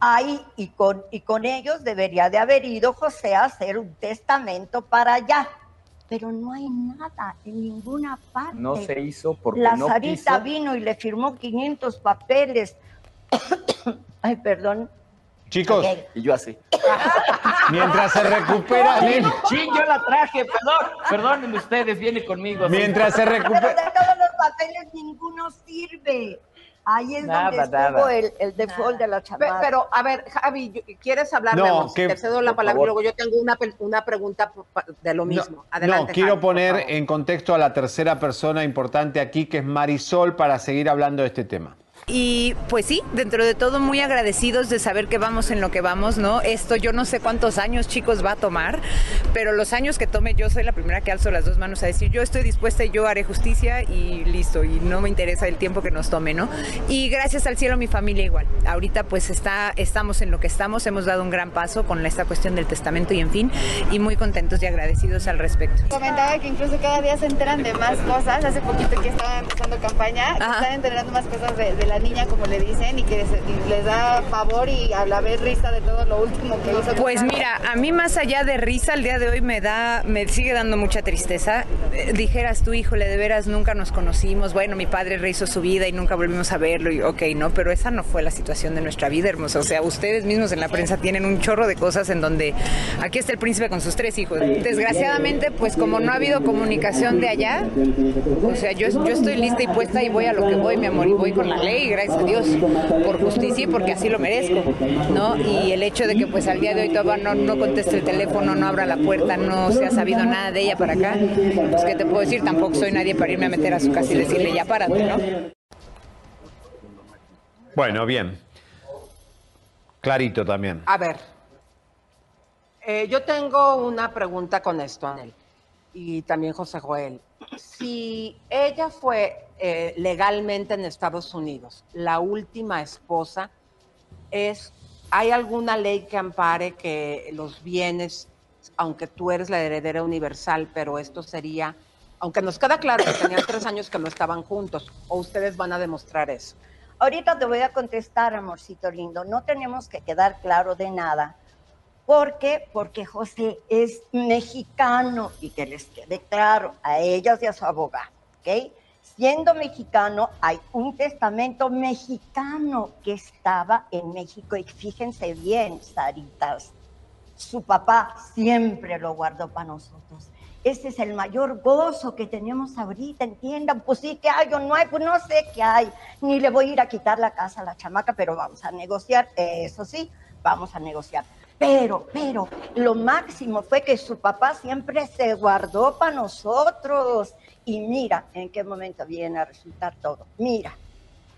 J: ahí y con, y con ellos debería de haber ido José a hacer un testamento para allá. Pero no hay nada en ninguna parte.
K: No se hizo porque
J: La
K: no
J: Sarita
K: quiso.
J: vino y le firmó 500 papeles. Ay, perdón.
A: Chicos.
K: Y yo así.
A: mientras se recupera,
K: Sí, yo la traje, perdón. Perdónenme ustedes, viene conmigo.
A: mientras se
J: Pero
A: recupera.
J: de todos los papeles ninguno sirve. Ahí es
K: Nada,
J: donde estuvo el, el default de la chamada.
O: Pero, a ver, Javi, ¿quieres hablar?
A: No, que-
O: Te cedo la palabra y luego yo tengo una, una pregunta de lo mismo.
A: No,
O: Adelante.
A: no, quiero
O: Javi,
A: poner en contexto a la tercera persona importante aquí, que es Marisol, para seguir hablando de este tema.
P: Y pues sí, dentro de todo muy agradecidos de saber que vamos en lo que vamos, ¿no? Esto yo no sé cuántos años chicos va a tomar, pero los años que tome yo soy la primera que alzo las dos manos a decir yo estoy dispuesta y yo haré justicia y listo, y no me interesa el tiempo que nos tome, ¿no? Y gracias al cielo mi familia igual. Ahorita pues está, estamos en lo que estamos, hemos dado un gran paso con esta cuestión del testamento y en fin, y muy contentos y agradecidos al respecto.
Q: Comentaba que incluso cada día se enteran de más cosas. Hace poquito que estaba empezando campaña, que están enterando más cosas de, de la niña, como le dicen, y que les da favor y a la vez risa de todo lo último que hizo.
P: Pues mira, a mí más allá de risa, el día de hoy me da, me sigue dando mucha tristeza. Eh, dijeras tú, híjole, de veras nunca nos conocimos. Bueno, mi padre rehizo su vida y nunca volvimos a verlo. Y ok, no, pero esa no fue la situación de nuestra vida, hermosa. O sea, ustedes mismos en la prensa tienen un chorro de cosas en donde aquí está el príncipe con sus tres hijos. Desgraciadamente, pues como no ha habido comunicación de allá, o sea, yo, yo estoy lista y puesta y voy a lo que voy, mi amor, y voy con la ley, gracias a Dios, por justicia y porque así lo merezco, ¿no? Y el hecho de que pues al día de hoy todavía no, no conteste el teléfono, no abra la puerta, no se ha sabido nada de ella para acá, pues ¿qué te puedo decir? Tampoco soy nadie para irme a meter a su casa y decirle ya párate, ¿no?
A: Bueno, bien. Clarito también.
O: A ver, eh, yo tengo una pregunta con esto, Anel, y también José Joel. Si ella fue eh, legalmente en Estados Unidos, la última esposa, es, ¿hay alguna ley que ampare que los bienes, aunque tú eres la heredera universal, pero esto sería, aunque nos queda claro que tenían tres años que no estaban juntos, o ustedes van a demostrar eso?
J: Ahorita te voy a contestar, amorcito lindo. No tenemos que quedar claro de nada. ¿Por qué? Porque José es mexicano y que les quede claro a ellas y a su abogado, ¿ok? Siendo mexicano, hay un testamento mexicano que estaba en México y fíjense bien, Saritas, su papá siempre lo guardó para nosotros. Ese es el mayor gozo que tenemos ahorita, entiendan, pues sí que hay o no hay, pues no sé qué hay, ni le voy a ir a quitar la casa a la chamaca, pero vamos a negociar, eso sí, vamos a negociar. Pero, pero, lo máximo fue que su papá siempre se guardó para nosotros. Y mira en qué momento viene a resultar todo. Mira.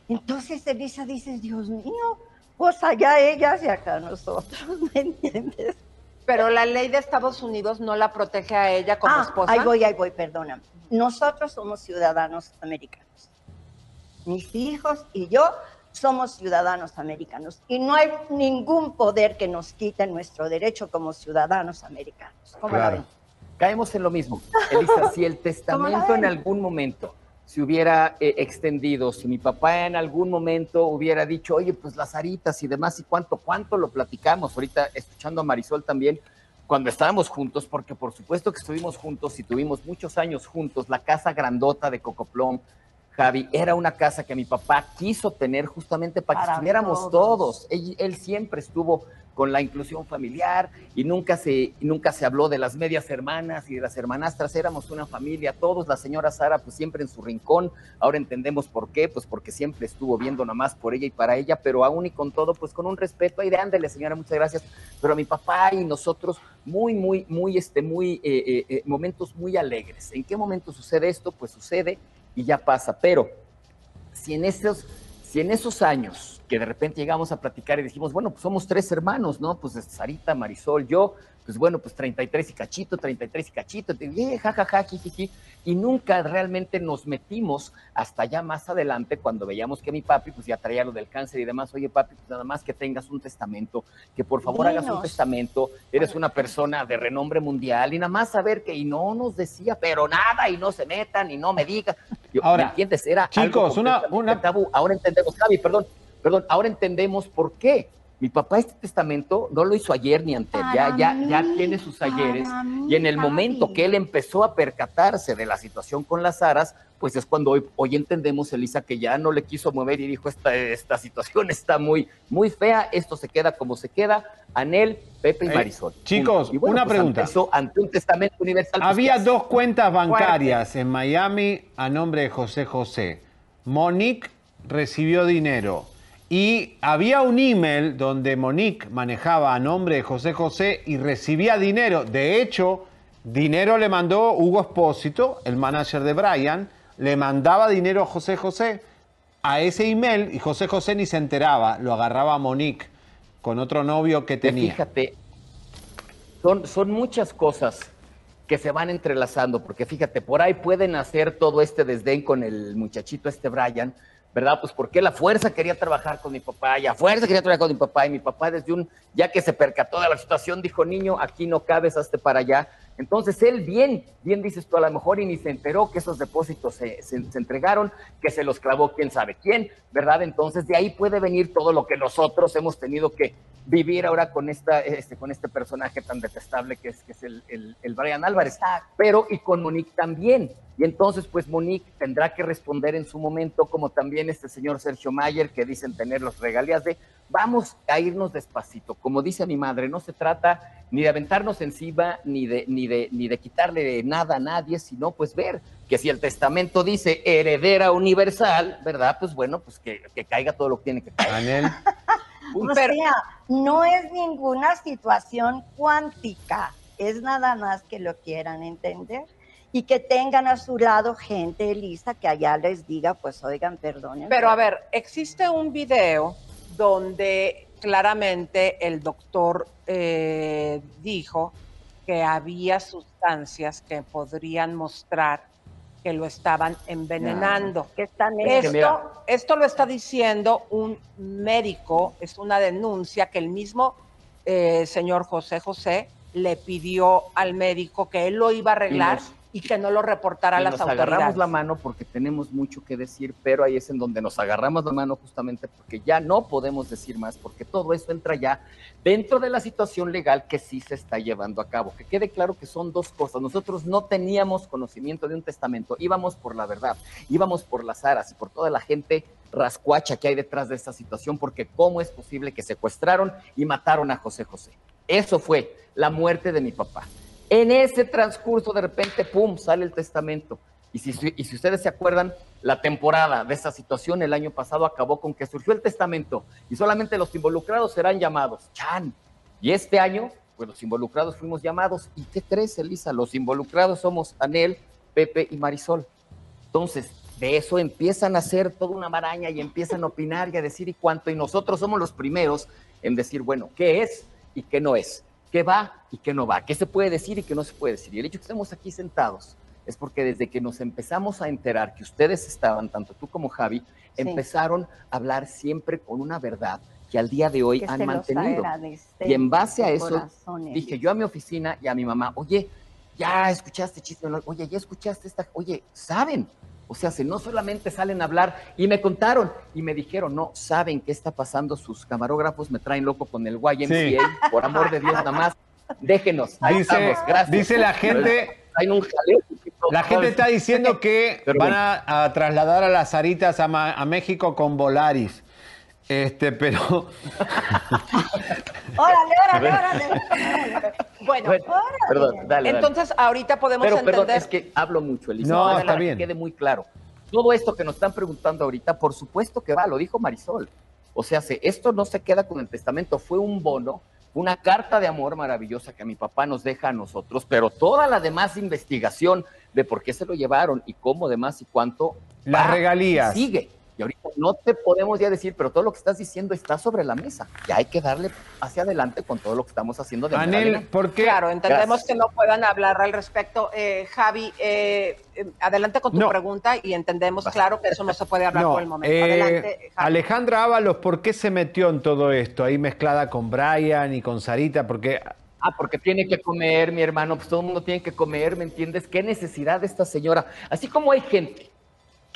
J: Entonces Elisa dice, Dios mío, pues allá ellas y acá nosotros, ¿me entiendes?
O: Pero la ley de Estados Unidos no la protege a ella como
J: Ah,
O: esposa.
J: Ahí voy, ahí voy, perdóname. Nosotros somos ciudadanos americanos. Mis hijos y yo somos ciudadanos americanos. Y no hay ningún poder que nos quite nuestro derecho como ciudadanos americanos. ¿Cómo la ven?
K: Caemos en lo mismo. Elisa, si el testamento en algún momento se hubiera eh, extendido, si mi papá en algún momento hubiera dicho, oye, pues las aritas y demás, y cuánto, cuánto lo platicamos, ahorita escuchando a Marisol también, cuando estábamos juntos, porque por supuesto que estuvimos juntos y tuvimos muchos años juntos, la casa grandota de Cocoplón, Javi, era una casa que mi papá quiso tener justamente para, que
J: Para
K: estuviéramos
J: todos.
K: todos. Él, él siempre estuvo con la inclusión familiar y nunca se, nunca se habló de las medias hermanas y de las hermanastras, éramos una familia, todos, la señora Sara pues siempre en su rincón, ahora entendemos por qué, pues porque siempre estuvo viendo nada más por ella y para ella, pero aún y con todo, pues con un respeto, ahí de ándele señora, muchas gracias, pero a mi papá y nosotros muy, muy, muy, este, muy, eh, eh, eh, momentos muy alegres. ¿En qué momento sucede esto? Pues sucede y ya pasa, pero si en esos si en esos años que de repente llegamos a platicar y dijimos, bueno, pues somos tres hermanos, ¿no? Pues Sarita, Marisol, yo, pues bueno, pues 33 y cachito, 33 y cachito, y jajaja, jijiji, y nunca realmente nos metimos hasta ya más adelante cuando veíamos que mi papi pues ya traía lo del cáncer y demás, oye papi, pues nada más que tengas un testamento, que por favor hagas un testamento, eres una persona de renombre mundial y nada más saber que y no nos decía, pero nada, y no se metan y no me digan.
A: Ahora,
K: ¿me entiendes? Era
A: chicos,
K: algo
A: una, una...
K: tabú. Ahora entendemos, Javi, perdón, perdón, ahora entendemos por qué mi papá este testamento no lo hizo ayer ni antes, ya, ya, ya tiene sus ayeres. y en el momento que él empezó a percatarse de la situación con las aras, pues es cuando hoy, hoy entendemos, Elisa, que ya no le quiso mover y dijo, esta, esta situación está muy, muy fea, esto se queda como se queda. Anel, Pepe y Marisol.
A: chicos,
K: Y bueno,
A: una
K: pues
A: pregunta.
K: Ante, eso, ante un testamento universal. pues,
A: Había
K: ¿qué
A: dos cuentas bancarias en Miami a nombre de José José. Monique recibió dinero. Y había un email donde Monique manejaba a nombre de José José y recibía dinero. De hecho, dinero le mandó Hugo Espósito, el manager de Brian, le mandaba dinero a José José a ese email y José José ni se enteraba, lo agarraba Monique con otro novio que tenía.
K: Fíjate, son, son muchas cosas que se van entrelazando, porque fíjate, por ahí pueden hacer todo este desdén con el muchachito este Brian, ¿verdad? Pues porque la fuerza quería trabajar con mi papá, y a fuerza quería trabajar con mi papá, y mi papá desde un, ya que se percató de la situación, dijo, niño, aquí no cabes, hazte para allá. Entonces él bien, bien dices tú, a lo mejor y ni se enteró que esos depósitos se, se- se entregaron, que se los clavó quién sabe quién, ¿verdad? Entonces de ahí puede venir todo lo que nosotros hemos tenido que vivir ahora con, esta, este, con este personaje tan detestable que es, que es el, el- el Brian Álvarez. Pero y con Monique también. Y entonces pues Monique tendrá que responder en su momento, como también este señor Sergio Mayer, que dicen tener los regalías de vamos a irnos despacito. Como dice mi madre, no se trata ni de aventarnos encima, ni de, ni de, ni de quitarle nada a nadie, sino pues ver que si el testamento dice heredera universal, ¿verdad? Pues bueno, pues que, que caiga todo lo que tiene que caer.
J: O sea, no es ninguna situación cuántica, es nada más que lo quieran entender y que tengan a su lado gente, Elisa, que allá les diga, pues oigan, perdonen.
O: Pero a ver, existe un video donde claramente el doctor eh, dijo que había sustancias que podrían mostrar que lo estaban envenenando.
J: Están
K: mira.
O: Esto, esto lo está diciendo un médico, es una denuncia que el mismo eh, señor José José le pidió al médico que él lo iba a arreglar
K: Y nos-
O: y que no lo reportara a las
K: nos
O: autoridades.
K: agarramos la mano porque tenemos mucho que decir, pero ahí es en donde nos agarramos la mano justamente porque ya no podemos decir más, porque todo eso entra ya dentro de la situación legal que sí se está llevando a cabo. Que quede claro que son dos cosas. Nosotros no teníamos conocimiento de un testamento, íbamos por la verdad, íbamos por las aras y por toda la gente rascuacha que hay detrás de esta situación, porque cómo es posible que secuestraron y mataron a José José. Eso fue la muerte de mi papá. En ese transcurso, de repente, ¡pum!, sale el testamento. Y si, y si ustedes se acuerdan, la temporada de esa situación el año pasado acabó con que surgió el testamento y solamente los involucrados serán llamados. ¡Chan! Y este año, pues los involucrados fuimos llamados. ¿Y qué crees, Elisa? Los involucrados somos Anel, Pepe y Marisol. Entonces, de eso empiezan a hacer toda una maraña y empiezan a opinar y a decir y cuánto. Y nosotros somos los primeros en decir, bueno, ¿qué es y qué no es? ¿Qué va y qué no va? ¿Qué se puede decir y qué no se puede decir? Y el hecho que estemos aquí sentados es porque desde que nos empezamos a enterar que ustedes estaban, tanto tú como Javi, empezaron a hablar siempre con una verdad que al día de hoy
J: Que
K: han mantenido.
J: agradecemos
K: Y en base a eso, dije yo a mi oficina y a mi mamá, oye, ya escuchaste chiste, ¿no? oye, ya escuchaste esta, oye, ¿saben? O sea, si no solamente salen a hablar y me contaron y me dijeron, no, saben qué está pasando, sus camarógrafos me traen loco con el YMCA,
A: Sí.
K: por amor de Dios, nada más, déjenos, ahí
A: Dice,
K: estamos, gracias.
A: dice la gente,
K: Traen un jaleo.
A: la gente está diciendo que van a, a trasladar a las aritas a, a México con Volaris. Este, pero
J: Órale, órale, órale.
O: Bueno,
K: Bueno, perdón, dale, dale.
O: entonces ahorita podemos
K: Pero
O: entender.
K: perdón, es que hablo mucho, Elisa.
A: No, está
K: que
A: bien.
K: quede muy claro. Todo esto que nos están preguntando ahorita, por supuesto que va, lo dijo Marisol. O sea, se- esto no se queda con el testamento, fue un bono, una carta de amor maravillosa que mi papá nos deja a nosotros, pero toda la demás investigación de por qué se lo llevaron y cómo, demás y cuánto.
A: Las
K: va,
A: regalías.
K: Sigue. Y ahorita no te podemos ya decir, pero todo lo que estás diciendo está sobre la mesa. Y hay que darle hacia adelante con todo lo que estamos haciendo de
A: Anel. ¿por qué?
O: Claro, entendemos que no puedan hablar al respecto. Eh, Javi, eh, eh, adelante con tu
A: No.
O: pregunta y entendemos, claro, que eso no se puede hablar
A: No,
O: por el momento.
A: eh,
O: adelante, Javi.
A: Alejandra Ábalos, ¿por qué se metió en todo esto? Ahí mezclada con Brian y con Sarita, porque
K: Ah, porque tiene que comer, mi hermano, pues todo el mundo tiene que comer, ¿me entiendes? ¿Qué necesidad de esta señora? Así como hay gente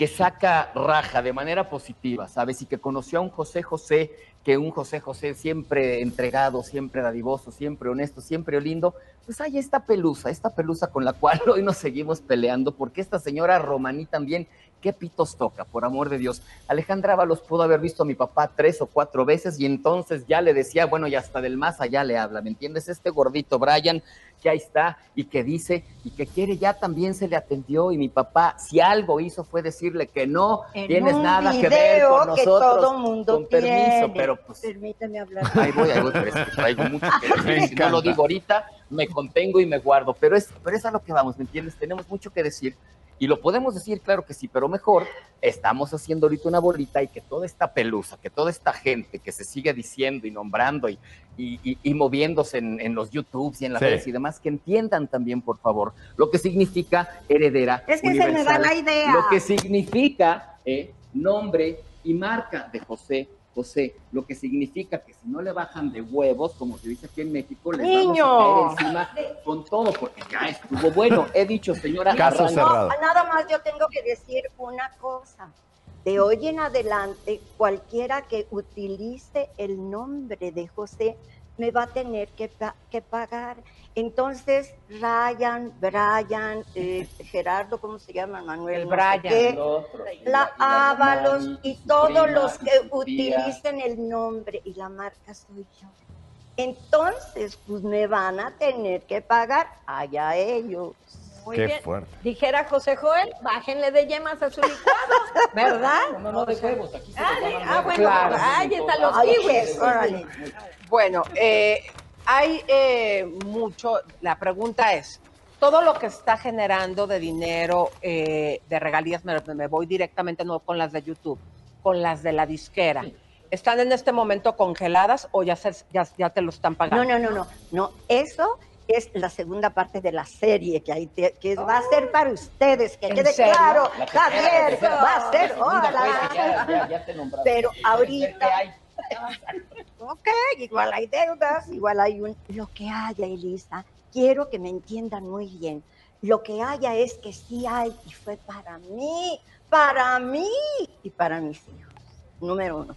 K: que saca raja de manera positiva, ¿sabes? Y que conoció a un José José, que un José José siempre entregado, siempre dadivoso, siempre honesto, siempre lindo, pues hay esta pelusa, esta pelusa con la cual hoy nos seguimos peleando, porque esta señora Romaní también, ¿qué pitos toca, por amor de Dios? Alejandra Ábalos pudo haber visto a mi papá tres o cuatro veces y entonces ya le decía, bueno, y hasta del más allá le habla, ¿me entiendes? Este gordito Brian que ahí está y que dice y que quiere ya también se le atendió y mi papá si algo hizo fue decirle que no
J: En
K: tienes nada que ver con
J: que
K: nosotros
J: todo mundo
K: con permiso
J: tiene.
K: pero pues
J: Permíteme hablar.
K: ahí voy ahí voy pero es que traigo mucho que decir si no lo digo ahorita me contengo y me guardo pero es pero es a lo que vamos me entiendes tenemos mucho que decir y lo podemos decir, claro que sí, pero mejor estamos haciendo ahorita una bolita y que toda esta pelusa, que toda esta gente que se sigue diciendo y nombrando y, y, y- y moviéndose en, en los YouTubes y en las
J: Sí.
K: redes y demás, que entiendan también, por favor, lo que significa heredera.
J: Es que se me
K: universal,
J: la idea.
K: Lo que significa eh, nombre y marca de José José, lo que significa que si no le bajan de huevos, como se dice aquí en México, les
O: Niño.
K: vamos a caer encima con todo, porque ya estuvo bueno. He dicho, señora,
A: Caso cerrado.
J: No, nada más yo tengo que decir una cosa. De hoy en adelante, cualquiera que utilice el nombre de José me va a tener que, pa- que pagar. Entonces, Ryan, Brian, eh, Gerardo, ¿cómo se llama? Manuel.
O: El
J: no
O: Brian.
J: qué,
K: El otro, y
J: la
K: y
J: Ábalos y todos
K: prima,
J: los que utilicen el nombre y la marca soy yo. Entonces, pues me van a tener que pagar allá ellos.
O: Muy
A: Qué
O: bien.
A: fuerte.
O: Dijera José Joel, bájenle de yemas a su licuado, ¿verdad?
K: No, no, de huevos, aquí se
O: Ah, ah, bueno,
K: Claro.
O: ahí están los kiwis.
J: órale.
O: Bueno, eh, hay eh, mucho, la pregunta es, todo lo que está generando de dinero, eh, de regalías, me, me voy directamente no con las de YouTube, con las de la disquera. ¿Están en este momento congeladas o ya, se- ya, ya te lo están pagando?
J: No, no, no, no, no. Eso es la segunda parte de la serie que, hay te- que va a ser para ustedes, que
O: ¿En
J: quede
O: serio?
J: claro, Javier,
K: tercera.
J: va a ser,
K: La segunda, pues, ya-
J: hola.
K: ya- ya te.
J: Pero
K: ¿Qué
J: ahorita, ok, igual hay deudas, igual hay un... Lo que haya, Elisa, quiero que me entiendan muy bien. Lo que haya es que sí hay y fue para mí, para mí y para mis hijos. Número uno.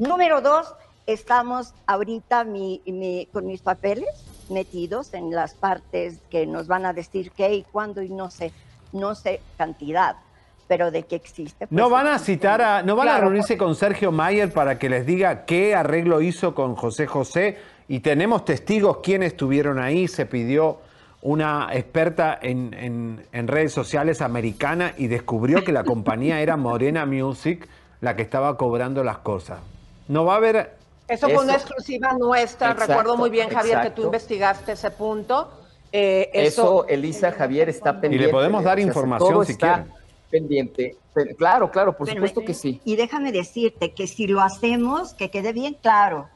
J: Número dos, estamos ahorita mi- mi- con mis papeles metidos en las partes que nos van a decir qué y cuándo y no sé, no sé cantidad, pero de que existe. pues,
A: No van a citar a, no van a reunirse con Sergio Mayer para que les diga qué arreglo hizo con José José y tenemos testigos quienes estuvieron ahí, se pidió una experta en, en- en redes sociales americana y descubrió que la compañía era Morena Music la que estaba cobrando las cosas. No va a haber...
O: Eso fue una exclusiva nuestra.
K: Exacto,
O: Recuerdo muy bien, Javier, que tú investigaste ese punto. Eh,
K: Eso,
O: eso,
K: Elisa Javier está pendiente.
A: podemos dar
K: O sea,
A: información
K: todo
A: si
K: está
A: quieren.
K: pendiente. Pero- claro, claro, por
J: Pero-
K: supuesto que sí.
J: Y déjame decirte que si lo hacemos, que quede bien claro,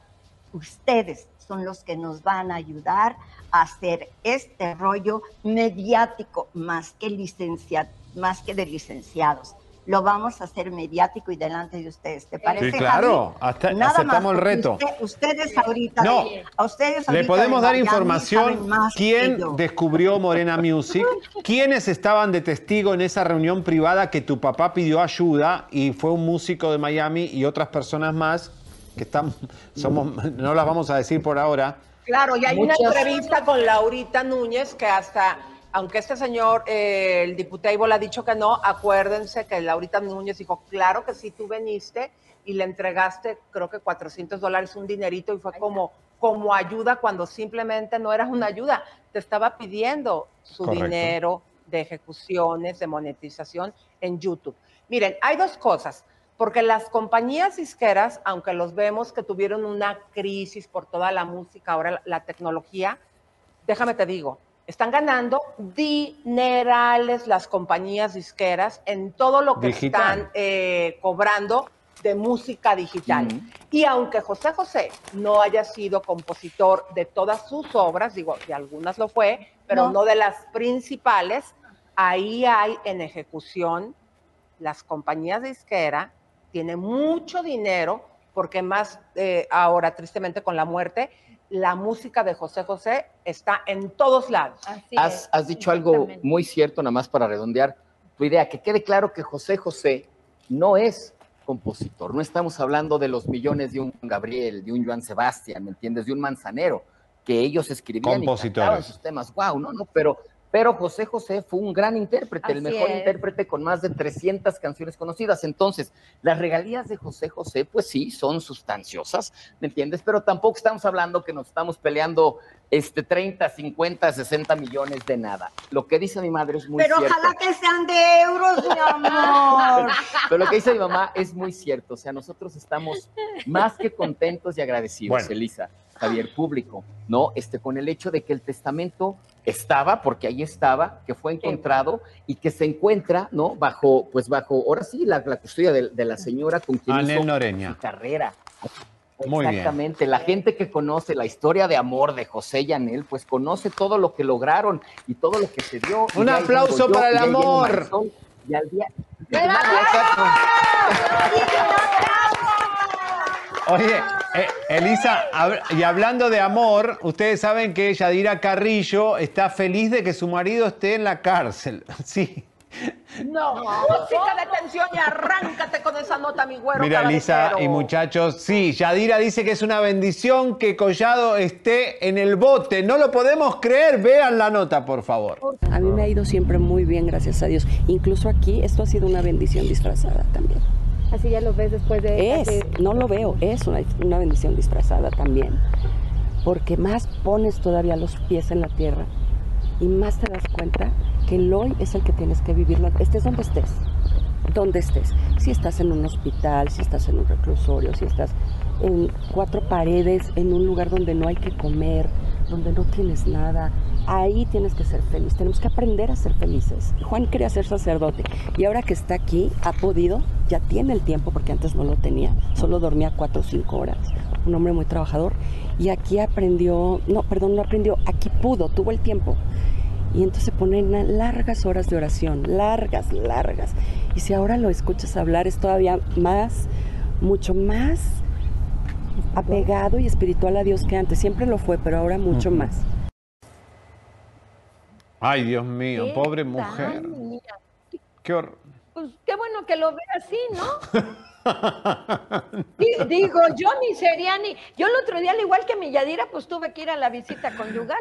J: ustedes son los que nos van a ayudar a hacer este rollo mediático más que licencia, más que de licenciados. Lo vamos a hacer mediático y delante de ustedes. ¿Te parece?
A: Sí, claro. Hasta-
J: Nada
A: aceptamos
J: más,
A: el reto.
J: usted- ustedes ahorita,
A: No.
J: a ustedes
A: Le
J: ahorita
A: podemos
J: de
A: dar
J: Miami
A: información quién descubrió Morena Music, quiénes estaban de testigo en esa reunión privada que tu papá pidió ayuda y fue un músico de Miami y otras personas más que están, somos, no las vamos a decir por ahora.
B: Claro, y hay
A: Muchas-
B: una entrevista con Laurita Núñez que hasta, aunque este señor, eh, el diputado, ha dicho que no, acuérdense que Laurita Núñez dijo, claro que sí, tú veniste y le entregaste, creo que 400 dólares, un dinerito, y fue como, como ayuda cuando simplemente no era una ayuda, te estaba pidiendo su
R: Correcto.
B: dinero de ejecuciones, de monetización en YouTube. Miren, hay dos cosas. Porque las compañías disqueras, aunque los vemos que tuvieron una crisis por toda la música, ahora la, la tecnología, déjame te digo, están ganando dinerales las compañías disqueras en todo lo que
A: Digital.
B: están eh, cobrando de música digital. Y aunque José José no haya sido compositor de todas sus obras, digo, de algunas lo fue, pero
J: No.
B: no de las principales, ahí hay en ejecución las compañías disquera tienen mucho dinero porque más eh, ahora tristemente con la muerte la música de José José está en todos lados.
K: Has, has dicho algo muy cierto, nada más para redondear tu idea, que quede claro que José José no es compositor, no estamos hablando de los millones de un Gabriel, de un Joan Sebastián, ¿me entiendes? De un Manzanero, que ellos escribían y
A: Compositores.
K: cantaban sus temas, wow, no, no, pero, pero José José fue un gran intérprete, el mejor
R: es.
K: intérprete con más de 300 canciones conocidas, entonces, las regalías de José José, pues sí, son sustanciosas, ¿me entiendes? Pero tampoco estamos hablando que nos estamos peleando este 30, 50, 60 millones de nada. Lo que dice mi madre es muy
J: Pero
K: cierto.
J: ojalá que sean de euros, mi amor.
K: Pero lo que dice mi mamá es muy cierto. O sea, nosotros estamos más que contentos y agradecidos,
A: Bueno.
K: Elisa, Javier, público, ¿no? Este, con el hecho de que el testamento estaba, porque ahí estaba, que fue encontrado y que se encuentra, ¿no? Bajo, pues bajo, ahora sí, la, la custodia de, de la señora con quien
A: Anel
K: hizo
A: Noreña.
K: su carrera.
A: Muy bien.
K: Exactamente, la gente que conoce la historia de amor de José y Anel, pues conoce todo lo que lograron y todo lo que se dio.
A: Un aplauso
K: yo,
A: para el amor.
K: Y al día.
A: Oye, eh, Elisa, hab- y hablando de amor, ustedes saben que Yadira Carrillo está feliz de que su marido esté en la cárcel. Sí.
B: No, música de tensión y arráncate con esa nota, mi güero.
A: Mira, Elisa y muchachos, sí, Yadira dice que es una bendición que Collado esté en el bote. No lo podemos creer. Vean la nota, por favor.
S: A mí me ha ido siempre muy bien, gracias a Dios. Incluso aquí, esto ha sido una bendición disfrazada también.
T: Así ya lo ves después de...
S: Es, no lo veo, es una, una bendición disfrazada también. Porque más pones todavía los pies en la tierra y más te das cuenta que el hoy es el que tienes que vivirlo, estés donde estés, donde estés. Si estás en un hospital, si estás en un reclusorio, si estás en cuatro paredes, en un lugar donde no hay que comer, donde no tienes nada, ahí tienes que ser feliz. Tenemos que aprender a ser felices. Juan quería ser sacerdote y ahora que está aquí ha podido, ya tiene el tiempo porque antes no lo tenía, solo dormía cuatro o cinco horas. Un hombre muy trabajador y aquí aprendió, no, perdón, no aprendió, aquí pudo, tuvo el tiempo. Y entonces se ponen largas horas de oración, largas, largas. Y si ahora lo escuchas hablar es todavía más, mucho más apegado y espiritual a Dios que antes. Siempre lo fue, pero ahora mucho más.
A: Ay, Dios mío,
D: ¿Qué
A: pobre mujer. Qué horror.
D: Pues qué bueno que lo ve así, ¿no? Di- Digo, yo ni sería ni. Yo el otro día, al igual que mi Yadira, pues tuve que ir a la visita conyugal.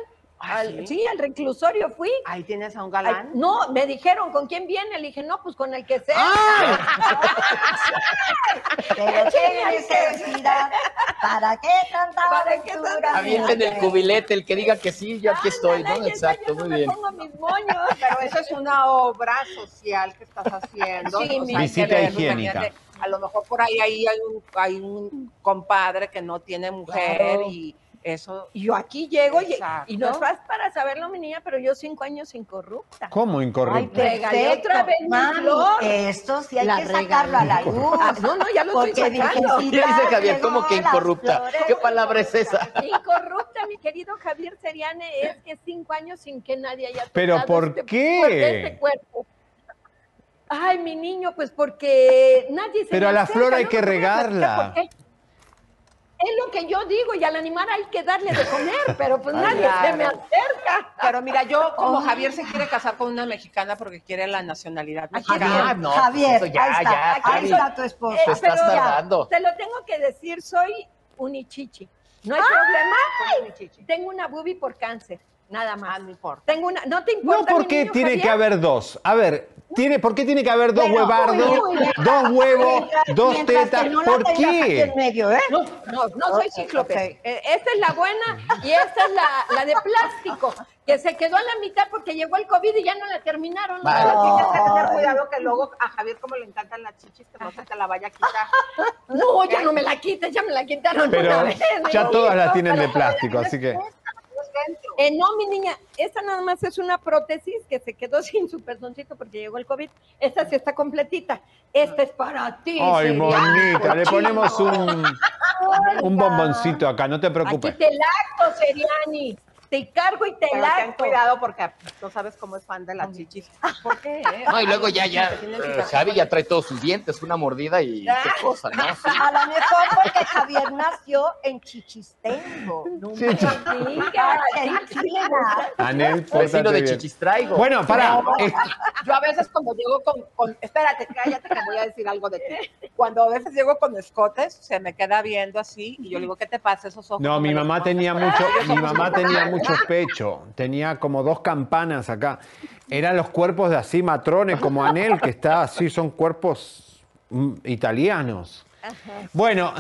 D: Al- sí? al reclusorio fui.
B: Ahí tienes a un galán.
D: Ay, no, me dijeron, ¿con quién viene? Le dije, no, pues con el que sea.
J: Pero qué necesidad. ¿Para qué tanta aventura?
K: Avienten el cubilete, el que diga que sí, yo aquí estoy, ¿no? Exacto, muy bien.
B: mis moños. Pero eso es una obra social que estás haciendo.
D: Sí,
B: o sea,
A: Visita higiénica.
B: A lo mejor por ahí, ahí hay, un, hay un compadre que no tiene mujer
D: Claro.
B: y eso.
D: Y yo aquí llego y, y no es para saberlo, mi niña, pero yo cinco años incorrupta.
A: ¿Cómo
D: Ay,
A: incorrupto?
D: regalé otra vez mi flor.
J: esto sí hay
D: La
J: que sacarlo a la luz.
D: Ah, no, no, ya lo estoy
J: Porque
D: sacando.
J: Virgencita
K: ¿Qué dice Javier? ¿Cómo que incorrupta?
J: flores.
K: ¿Qué palabra es esa?
D: Incorrupta, mi querido Javier Seriane, es que cinco años sin que nadie haya
A: ¿Pero por
D: este,
A: qué?
D: este cuerpo. Ay, mi niño, pues porque nadie se
A: Pero a la
D: acerca,
A: flor hay
D: no
A: que regarla.
D: por qué. Es lo que yo digo, y al animal hay que darle de comer, pero pues nadie
B: claro.
D: se me acerca.
B: Pero mira, yo como. Javier se quiere casar con una mexicana porque quiere la nacionalidad
D: Aquí
B: mexicana.
D: está. Javier,
K: eso ya,
D: ahí está,
K: ya, Javi.
D: está tu esposo.
K: Te estás
D: ya,
K: tardando.
D: Te lo tengo que decir, soy unichichi. No hay
B: ¡Ay!
D: problema. Tengo una boobie por cáncer, nada más. no importa. Tengo una, no te importa.
A: No, ¿por
D: mi
A: qué
D: niño,
A: tiene que
D: Javier?
A: haber dos? A ver, tiene, ¿por qué tiene que haber dos
D: Bueno,
A: huevardos,
D: uy, uy,
A: dos huevos, dos tetas?
D: no
A: ¿Por qué?
D: en medio, ¿eh? No, no, no soy cíclope.
B: ok.
D: Eh, esta es la buena y esta es la, la de plástico, que se quedó a la mitad porque llegó el COVID y ya no la terminaron.
B: Vale.
D: No,
B: Tienes que tener cuidado que luego a Javier como le encantan las chichis, que no se te la vaya a quitar.
D: No, ya no me la quites, ya me la quitaron
A: Pero
D: una vez.
A: ya todas las tienen de plástico, así que...
D: Eh, no, mi niña, esta nada más es una prótesis que se quedó sin su pezoncito porque llegó el COVID. Esta sí está completita. Esta es para ti.
A: Ay, bonita, le
D: cochino.
A: ponemos un, un bomboncito acá, no te
D: Aquí
A: preocupes.
D: te lacto, Seriani. Te cargo y te
B: Pero ten cuidado porque tú sabes cómo es fan de las chichis. ¿Por qué? eh?
K: No, y luego ya, ya, eh, Javi ya trae todos sus dientes, una mordida y qué cosa, ¿no? Sí.
J: A lo mejor porque Javier nació en Chichistengo. No
A: Sí. Anel,
K: Vecino
A: pórtate
K: de. Chichistraigo.
A: Bueno, para.
B: No, Yo a veces cuando llego con, con- Espérate, cállate que voy a decir algo de ti. Cuando a veces llego con escotes, se me queda viendo así y yo le digo, ¿qué te pasa esos ojos?
A: No, mi mamá tenía mucho,
B: ahí".
A: mi mamá tenía mucho pecho, tenía como dos campanas acá. Eran los cuerpos de así matrones como Anel, que está así, son cuerpos italianos. Bueno,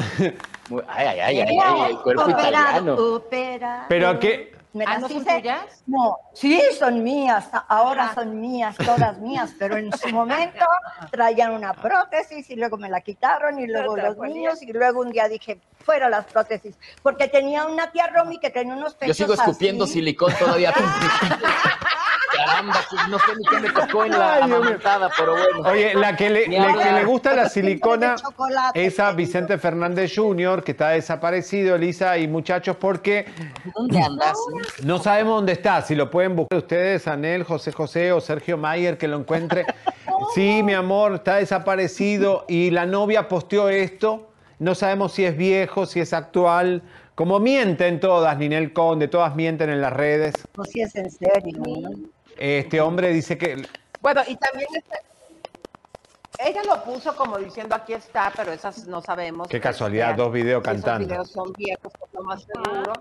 K: Muy- Ay, ay, ay, ay, ay, el cuerpo italiano.
J: Opera.
A: pero que
J: ¿Me
B: Ah,
J: las
B: ¿no son
J: hice?
B: tuyas?
J: No, sí son mías, ahora son mías, todas mías, pero en su momento traían una prótesis y luego me la quitaron y luego los
D: ponía.
J: niños y luego un día dije, fuera las prótesis, porque tenía una tía Romy que tenía unos
K: Yo
J: pechos
K: sigo escupiendo
J: así.
K: silicón todavía. Caramba, no sé ni qué me tocó en la amamantada, pero bueno.
A: Oye, la que le, la que le gusta la silicona es a Vicente Fernández Jr., que está desaparecido, Elisa y muchachos, porque
S: ¿Dónde andas?
A: no sabemos dónde está. Si lo pueden buscar ustedes, Anel, José José o Sergio Mayer, que lo encuentre. Sí, mi amor, está desaparecido y la novia posteó esto. No sabemos si es viejo, si es actual. Como mienten todas, Ninel Conde, todas mienten en las redes.
J: No, si es en serio. ¿no?
A: Este hombre dice que
B: Bueno, y también está- ella lo puso como diciendo aquí está, pero esas no sabemos.
A: Qué casualidad,
B: Este,
A: dos videos
B: esos
A: cantando.
B: videos son viejos, por lo más seguro.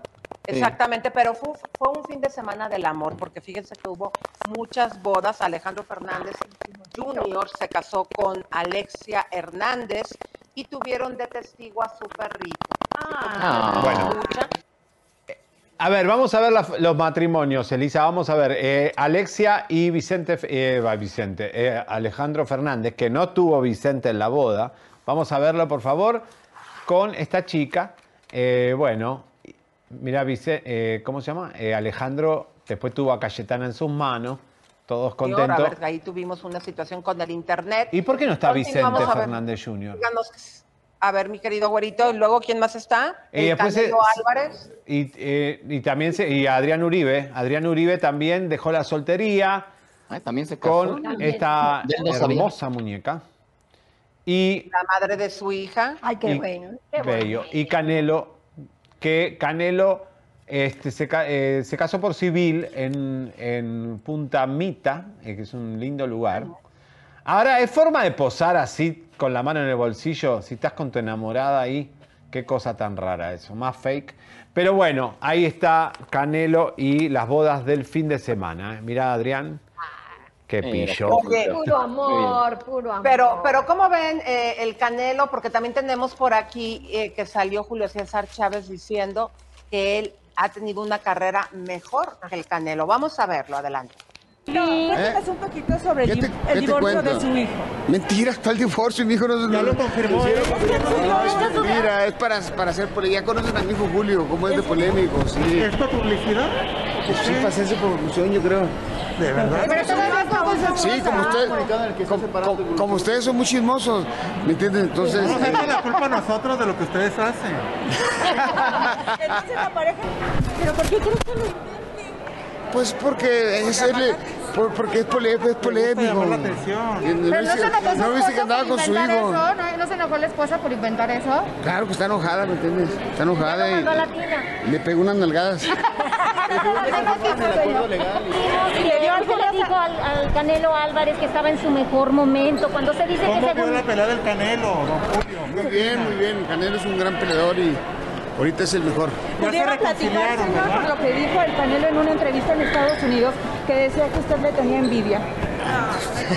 B: Exactamente, pero fue, fue un fin de semana del amor, porque fíjense que hubo muchas bodas. Alejandro Fernández Jr. se casó con Alexia Hernández y tuvieron de testigo a su perrito.
K: Ah.
A: Bueno.
B: Escucha.
A: A ver, vamos a ver la- los matrimonios, Elisa. Vamos a ver, eh, Alexia y Vicente, eh, Vicente, eh, Alejandro Fernández, que no tuvo Vicente en la boda. Vamos a verlo, por favor, con esta chica. Eh, bueno, mira, Vicente, eh, ¿cómo se llama? Eh, Alejandro después tuvo a Cayetana en sus manos, todos
B: Y ahora,
A: contentos.
B: a ver, ahí tuvimos una situación con el internet.
A: ¿Y por qué no está Vicente. Fernández Jr.?
B: Díganos, a ver, mi querido güerito, y luego, ¿quién más está?
A: Y
B: El Álvarez.
A: Y, eh, y también se- y Adrián Uribe. Adrián Uribe también dejó la soltería
K: Ay, también se casó.
A: con esta hermosa muñeca. Y
B: La madre de su hija.
J: Ay, qué
A: Y-
J: bueno.
A: Bello. Y Canelo, que Canelo este, se, eh, se casó por civil en, en Punta Mita, eh, que es un lindo lugar. Ahora, ¿es forma de posar así, con la mano en el bolsillo? Si estás con tu enamorada ahí, qué cosa tan rara eso, más fake. Pero bueno, ahí está Canelo y las bodas del fin de semana. ¿eh? Mira, Adrián, qué pillo.
B: Oye,
D: Puro amor, puro amor.
B: Pero, pero ¿cómo ven eh, el Canelo? Porque también tenemos por aquí eh, que salió Julio César Chávez diciendo que él ha tenido una carrera mejor que el Canelo. Vamos a verlo, adelante.
T: Cuéntanos un poquito sobre el,
U: ¿Qué te-
T: el divorcio de su hijo.
U: Mentira, ¿cuál divorcio? Mi hijo no Ya lo confirmó. No, es mentira, es para, para hacer por Ya conocen a mi hijo Julio, cómo es de polémico, sí.
V: ¿Es por publicidad?
U: Sí, para hacerse por producción, yo creo.
V: ¿De verdad?
T: Pero
U: Sí, como ustedes, como, como- como ustedes son muy chismosos, ¿me entienden? Entonces,
V: No nos echen la culpa a nosotros de lo que ustedes hacen.
T: Entonces la pareja... ¿Pero por qué crees que lo
U: pues porque es el, Por- porque es, pole- es polémico.
V: la atención.
U: Y No,
W: Pero no se enojó su
U: no
W: esposa
U: que andaba
W: por
U: con su hijo.
W: eso, ¿no? ¿No se enojó la esposa por inventar eso?
U: Claro que está enojada, ¿me entiendes? Está enojada
W: a la
U: y le pegó unas nalgadas.
X: Y le dio algo le dijo al, al Canelo Álvarez que estaba en su mejor momento. Cuando se dice que
V: ¿Cómo
X: según...
V: fue la pelea del Canelo, don Julio?
U: Muy bien, muy bien. Canelo es un gran peleador y ahorita es el mejor.
T: ¿Pudiera platicar, señor, por lo que dijo el Canelo en una entrevista en Estados Unidos, que decía que usted le tenía envidia?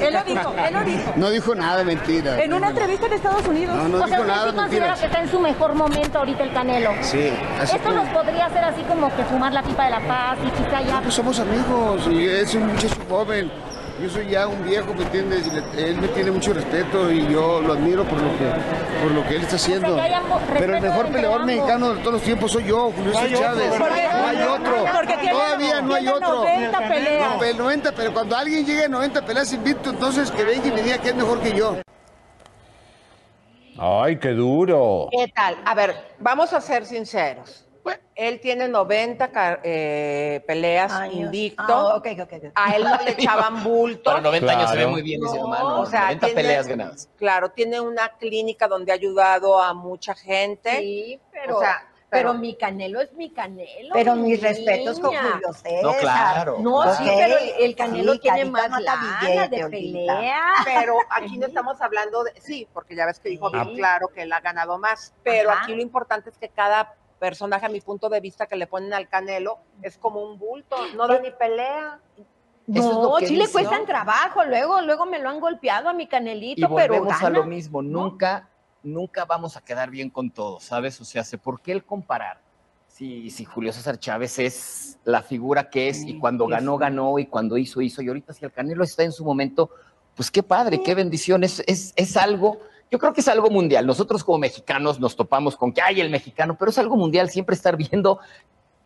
T: Él lo dijo, él lo dijo.
U: No dijo nada, mentira.
T: En una entrevista en Estados Unidos.
U: No, no
X: o sea,
U: dijo
X: usted
U: nada,
X: sí considera
U: mentiras.
X: que está en su mejor momento ahorita el Canelo.
U: Sí, así
X: Esto nos podría hacer así como que fumar la pipa de la paz y quizá ya...
U: Pues somos amigos y es un muchacho joven. Yo soy ya un viejo, ¿me entiendes? Él me tiene mucho respeto y yo lo admiro por lo que, por lo que él está haciendo. Pero el mejor peleador
X: ambos.
U: mexicano de todos los tiempos soy yo, Julio Chávez. No hay otro. Todavía no hay otro.
T: 90 peleas.
U: No, el 90, pero cuando alguien llegue a 90 peleas invicto, entonces que venga y me diga que es mejor que yo.
A: Ay, qué duro.
B: ¿Qué tal? A ver, vamos a ser sinceros. Él tiene 90 ca- eh, peleas
J: Años.
B: invicto.
J: Ah.
B: A él no le echaban bulto.
K: Para 90 años se ve
A: Claro.
K: muy bien ese
B: No,
K: hermano.
B: o sea,
K: 90
B: tiene-
K: peleas ganadas.
B: Claro, tiene una clínica donde ha ayudado a mucha gente.
D: Sí, pero,
B: O sea,
D: pero,
B: pero-
D: mi Canelo es mi Canelo.
J: Pero
D: mi
J: mis respetos con. Julio César.
K: No, claro.
D: No, sí, pero el, el Canelo
J: sí,
D: tiene más lana
J: billete,
D: de pelea.
B: Pero aquí no estamos hablando de. Sí, porque ya ves que dijo bien
A: Sí.
B: claro que él ha ganado más. Pero
D: Ajá.
B: aquí lo importante es que cada personaje, a mi punto de vista, que le ponen al Canelo, es como un bulto. No da ni pelea.
D: No, sí le cuestan trabajo. Luego, luego me lo han golpeado a mi
K: Y
D: Canelito, pero
K: volvemos a
D: gana.
K: lo mismo. Nunca, nunca vamos a quedar bien con todos, ¿sabes? O sea, ¿por qué el comparar? Si, si Julio César Chávez es la figura que es y cuando ganó, ganó y cuando hizo, hizo. Y ahorita si el Canelo está en su momento, pues qué padre, qué bendición. Es, es, es algo, yo creo que es algo mundial. Nosotros como mexicanos nos topamos con que hay el mexicano, pero es algo mundial siempre estar viendo,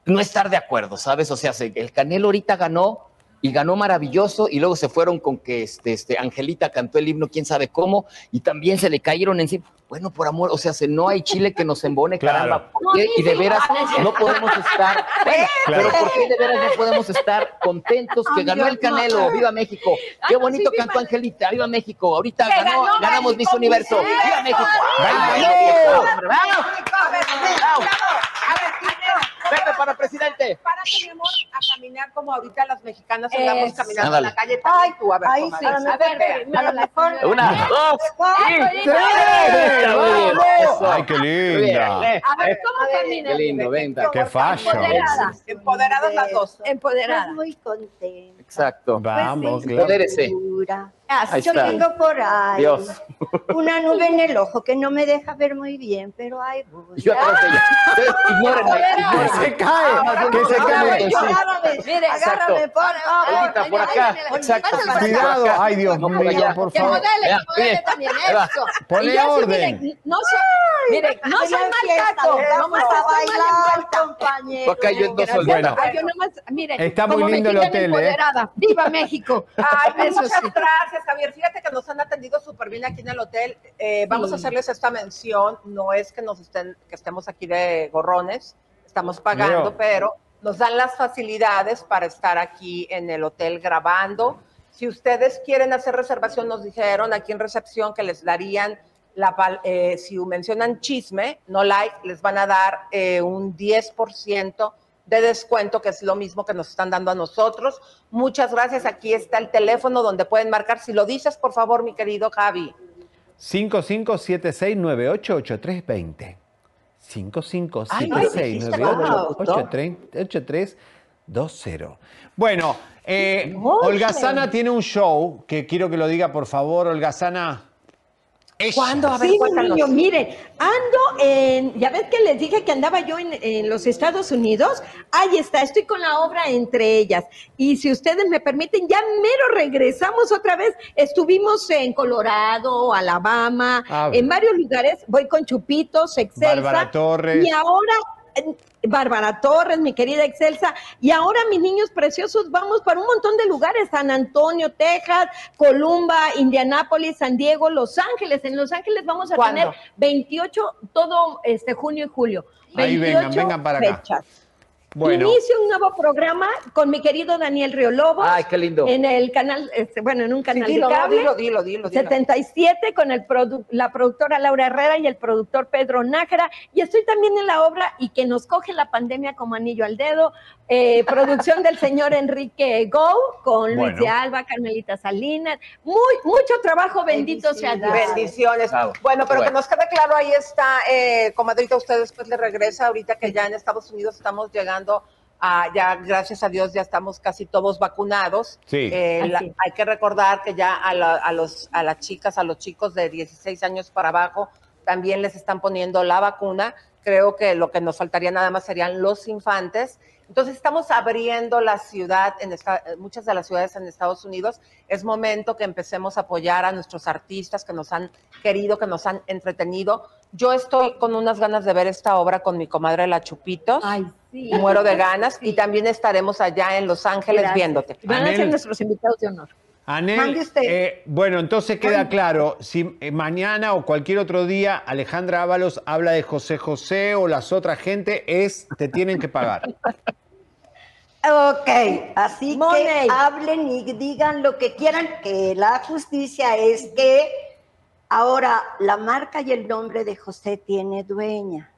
K: no estar de acuerdo, ¿sabes? O sea, se- el Canelo ahorita ganó y ganó maravilloso y luego se fueron con que este, este, Angelita cantó el himno quién sabe cómo y también se le cayeron encima. Bueno, por amor, o sea, se- no hay chile que nos embone,
A: Claro.
K: caramba. ¿por qué? Y de veras no podemos estar, bueno,
A: Claro.
K: pero ¿por qué de veras no podemos estar contentos que ganó el
D: no.
K: Canelo? ¡Viva México! ¡Qué
D: no,
K: bonito cantó
D: viva-
K: Angelita! ¡Viva México! Ahorita ganó, ganamos Miss
D: México,
K: Universo. ¡Viva México! ¡Vamos!
B: A ver,
K: Bravo.
B: a ver,
K: ¡Pepe para presidente!
B: Párate, mi amor, a caminar como ahorita las mexicanas andamos caminando en la calle. Ay, tú, a ver,
J: Ay, sí,
B: A
J: a
B: ver,
J: ver,
B: espera.
J: a lo mejor.
K: Una, dos,
J: Ay, tres.
A: qué linda.
D: A ver, ¿cómo camina?
K: Qué lindo, venta.
A: Qué fashion.
D: Empoderadas.
B: Empoderadas las dos.
D: Empoderadas.
J: Muy contenta.
K: Exacto.
A: Vamos,
J: Pues,
A: claro.
K: Empodérese. Ahí
J: Yo
K: está.
J: tengo por ahí
K: Dios.
J: una nube en el ojo que no me deja ver muy bien, pero ahí voy.
K: Yo atrás de ella. Ustedes ignórenme,
A: Que
K: ignórenme.
A: se cae, que se cae.
J: Agárrame,
D: Mire,
J: agárrame, por
K: Olguita, por acá. Exacto.
A: Cuidado, ay Dios
K: No, por
A: mío, por
D: Que
A: favor.
D: modele,
K: Vea,
D: que modele
K: mire.
D: también eso.
A: Ponle orden.
D: no soy, miren, no soy mal. No
J: Vamos a bailar, compañero.
K: Acá yo en dos
D: Gracias. miren,
A: Está muy lindo el hotel, ¿eh?
D: ¡Viva México!
B: Ay,
D: Eso
B: muchas
D: sí.
B: Gracias, Javier. Fíjate que nos han atendido súper bien aquí en el hotel. Eh, vamos a hacerles esta mención. No es que nos estén, que estemos aquí de gorrones, estamos pagando, pero nos dan las facilidades para estar aquí en el hotel grabando. Si ustedes quieren hacer reservación, nos dijeron aquí en recepción que les darían la, eh, si mencionan chisme, no like, les van a dar eh, un 10% de descuento, que es lo mismo que nos están dando a nosotros. Muchas gracias. Aquí está el teléfono donde pueden marcar. Si lo dices, por favor, mi querido Javi.
A: 5576988320. 5576988320. Bueno, eh, Holgazana tiene un show que quiero que lo diga, por favor, Holgazana. Ella.
B: ¿Cuándo? A ver,
D: Sí, niño, miren, ando en, ya ves que les dije que andaba yo en, en los Estados Unidos, ahí está, estoy con la obra entre ellas. Y si ustedes me permiten, ya mero regresamos otra vez. Estuvimos en Colorado, Alabama,
A: Ah,
D: en varios lugares, voy con Chupitos, Excelsa.
A: Bárbara Torres.
D: Y ahora, Bárbara Torres, mi querida Excelsa, y ahora mis niños preciosos, vamos para un montón de lugares, San Antonio, Texas, Columba, Indianápolis, San Diego, Los Ángeles. En Los Ángeles vamos a
B: ¿Cuándo?
D: tener 28, todo este junio y julio.
A: Ahí vengan,
D: 28
A: vengan para acá.
D: fechas.
A: Bueno.
D: Inicio un nuevo programa con mi querido Daniel Riolobos.
K: Ay, qué lindo.
D: En el canal, este, bueno, en un canal
B: dilo,
D: de cable.
B: dilo, dilo, dilo, dilo.
D: 77 con el produ- la productora Laura Herrera y el productor Pedro Nájera. Y estoy también en la obra y que nos coge la pandemia como anillo al dedo. Eh, producción del señor Enrique Go con Luis
B: Bueno.
D: de Alba, Carmelita Salinas. Muy, mucho trabajo, bendito sea Dios.
B: Bendiciones.
K: Bravo.
B: Bueno, pero
K: Bueno.
B: que nos quede claro, ahí está, eh, comadrita, usted después le regresa, ahorita que ya en Estados Unidos estamos llegando a, ya gracias a Dios ya estamos casi todos vacunados.
A: Sí.
B: Eh, la- hay que recordar que ya a, la- a los, a las chicas, a los chicos de 16 años para abajo, también les están poniendo la vacuna. Creo que lo que nos faltaría nada más serían los infantes. Entonces estamos abriendo la ciudad, en esta- muchas de las ciudades en Estados Unidos. Es momento que empecemos a apoyar a nuestros artistas que nos han querido, que nos han entretenido. Yo estoy con unas ganas de ver esta obra con mi comadre La Chupitos.
D: Ay, sí.
B: Muero de ganas. Y también estaremos allá en Los Ángeles
D: Gracias.
B: viéndote.
D: Van a ser
A: Anel.
D: nuestros invitados de honor.
A: Anel, eh, bueno, entonces queda claro, si eh, mañana o cualquier otro día Alejandra Ábalos habla de José José o las otras gente, es te tienen que pagar.
J: Ok, así
D: Money.
J: que hablen y digan lo que quieran, que la justicia es que ahora la marca y el nombre de José tiene dueña.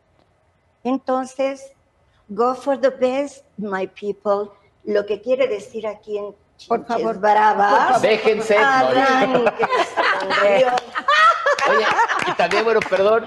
J: Entonces, go for the best, my people. Lo que quiere decir aquí en
D: Por favor, favor.
K: Déjense.
J: Señor.
K: Oye, y también, bueno, perdón,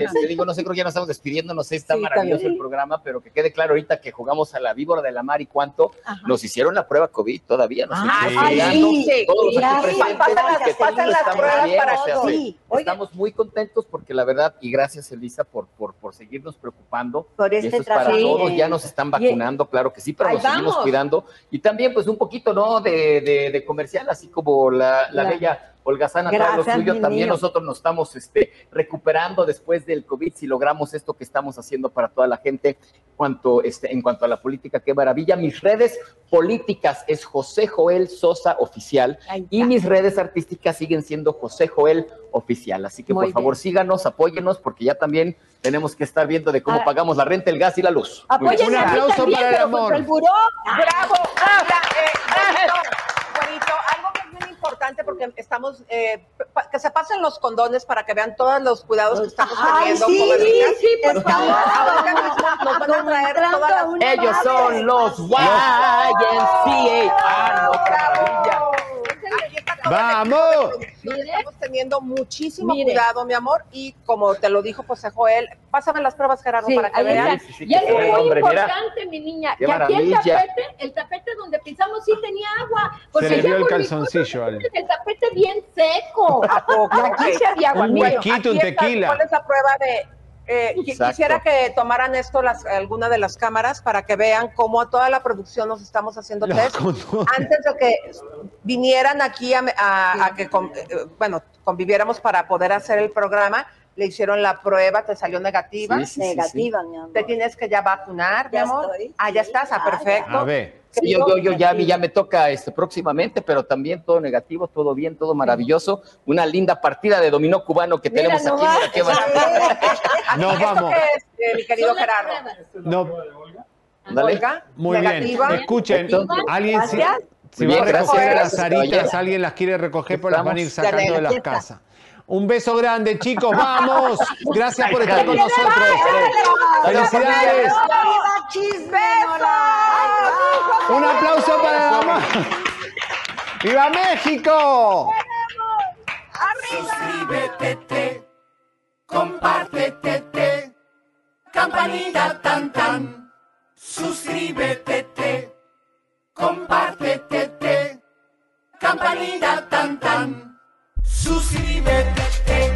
K: este, digo, no sé, creo que ya nos estamos despidiendo, no sé, está
B: Sí,
K: maravilloso
B: también.
K: el programa, pero que quede claro ahorita que jugamos a la víbora de la mar y cuánto nos hicieron la prueba COVID todavía, nos
B: Ah,
K: seguimos
B: sí, sí,
K: todos los aquí presentes, que
B: pasan las
K: estamos
B: pruebas
K: bien,
B: para
K: o sea,
B: todos.
K: sí, estamos muy contentos porque la verdad, y gracias Elisa por, por, por seguirnos preocupando,
J: Por
K: y
J: este
K: esto es para todos, ya nos están vacunando, claro que sí, pero
D: Ahí
K: nos seguimos
D: vamos.
K: cuidando, y también pues un poquito, ¿no?, de, de, de comercial, así como la, la
D: La-
K: bella Holgazana trae lo
D: Gracias,
K: suyo, también nosotros nos estamos este, recuperando después del COVID, si logramos esto que estamos haciendo para toda la gente cuanto, este, en cuanto a la política, qué maravilla. Mis redes políticas es José Joel Sosa Oficial y mis redes artísticas siguen siendo José Joel Oficial. Así que
D: Muy
K: por favor
D: bien.
K: síganos, apóyenos, porque ya también tenemos que estar viendo de cómo
D: Ah.
K: pagamos la renta, el gas y la luz.
D: Apoyen
A: Un aplauso
D: también,
A: para el amor.
D: el buró.
B: ¡Bravo! Eh, es bien importante porque estamos, eh, que se pasen los condones para que vean todos los cuidados que estamos
J: Ay,
B: teniendo.
J: sí, sí, por
B: Estamos- mismo nos van a traer todas las...
J: Una
K: Ellos son los YMCA. Ah, no, maravilla.
A: ¡Vamos!
B: Estamos teniendo muchísimo
D: Mire.
B: cuidado, mi amor, y como te lo dijo José Joel, pásame las pruebas, Gerardo,
D: Sí,
B: para que vean.
K: Sí, sí, sí,
D: y
K: ve,
D: muy
K: hombre, mira.
D: importante, mi niña,
K: Qué
D: que aquí el tapete, el tapete donde pisamos sí tenía agua. Porque
A: Se le vio el
D: por mi
A: calzoncillo, Ale.
D: El tapete bien seco.
B: ¿A poco?
D: Y aquí se había agua.
A: Un huequito, un tequila.
B: ¿Cuál es la prueba de...? Eh, quisiera que tomaran esto las, alguna de las cámaras para que vean cómo a toda la producción nos estamos haciendo test. Antes de que vinieran aquí a, a- a que con- eh, bueno conviviéramos para poder hacer el programa, le hicieron la prueba, te salió negativa.
K: Sí, sí, sí, sí.
J: Negativa, mi amor.
B: Te tienes que ya vacunar, mi amor.
J: estoy,
B: Ah, ya
J: sí.
B: estás, ah,
J: Ah,
B: perfecto.
A: A ver.
K: Sí, yo, yo, yo ya, ya me toca este, próximamente, pero también todo negativo, todo bien, todo maravilloso. Una linda partida de dominó cubano que
D: Mira
K: tenemos aquí. Mira qué.
A: Nos
B: ¿Esto
A: vamos.
B: qué es, eh, mi querido Gerardo?
A: No.
B: Olga,
A: muy
B: negativa.
A: bien. Escuchen,
K: Entonces,
A: alguien si, si va a recoger las aritas, alguien las quiere recoger, pues las van a ir sacando de las casas. Un beso grande, chicos, vamos. Gracias por estar con nosotros. Felicidades. Un aplauso para la mamá. ¡Viva México!
Y: Suscríbete, compártete, campanita tan tan. Suscríbete, compártete, campanita tan tan. Suscríbete,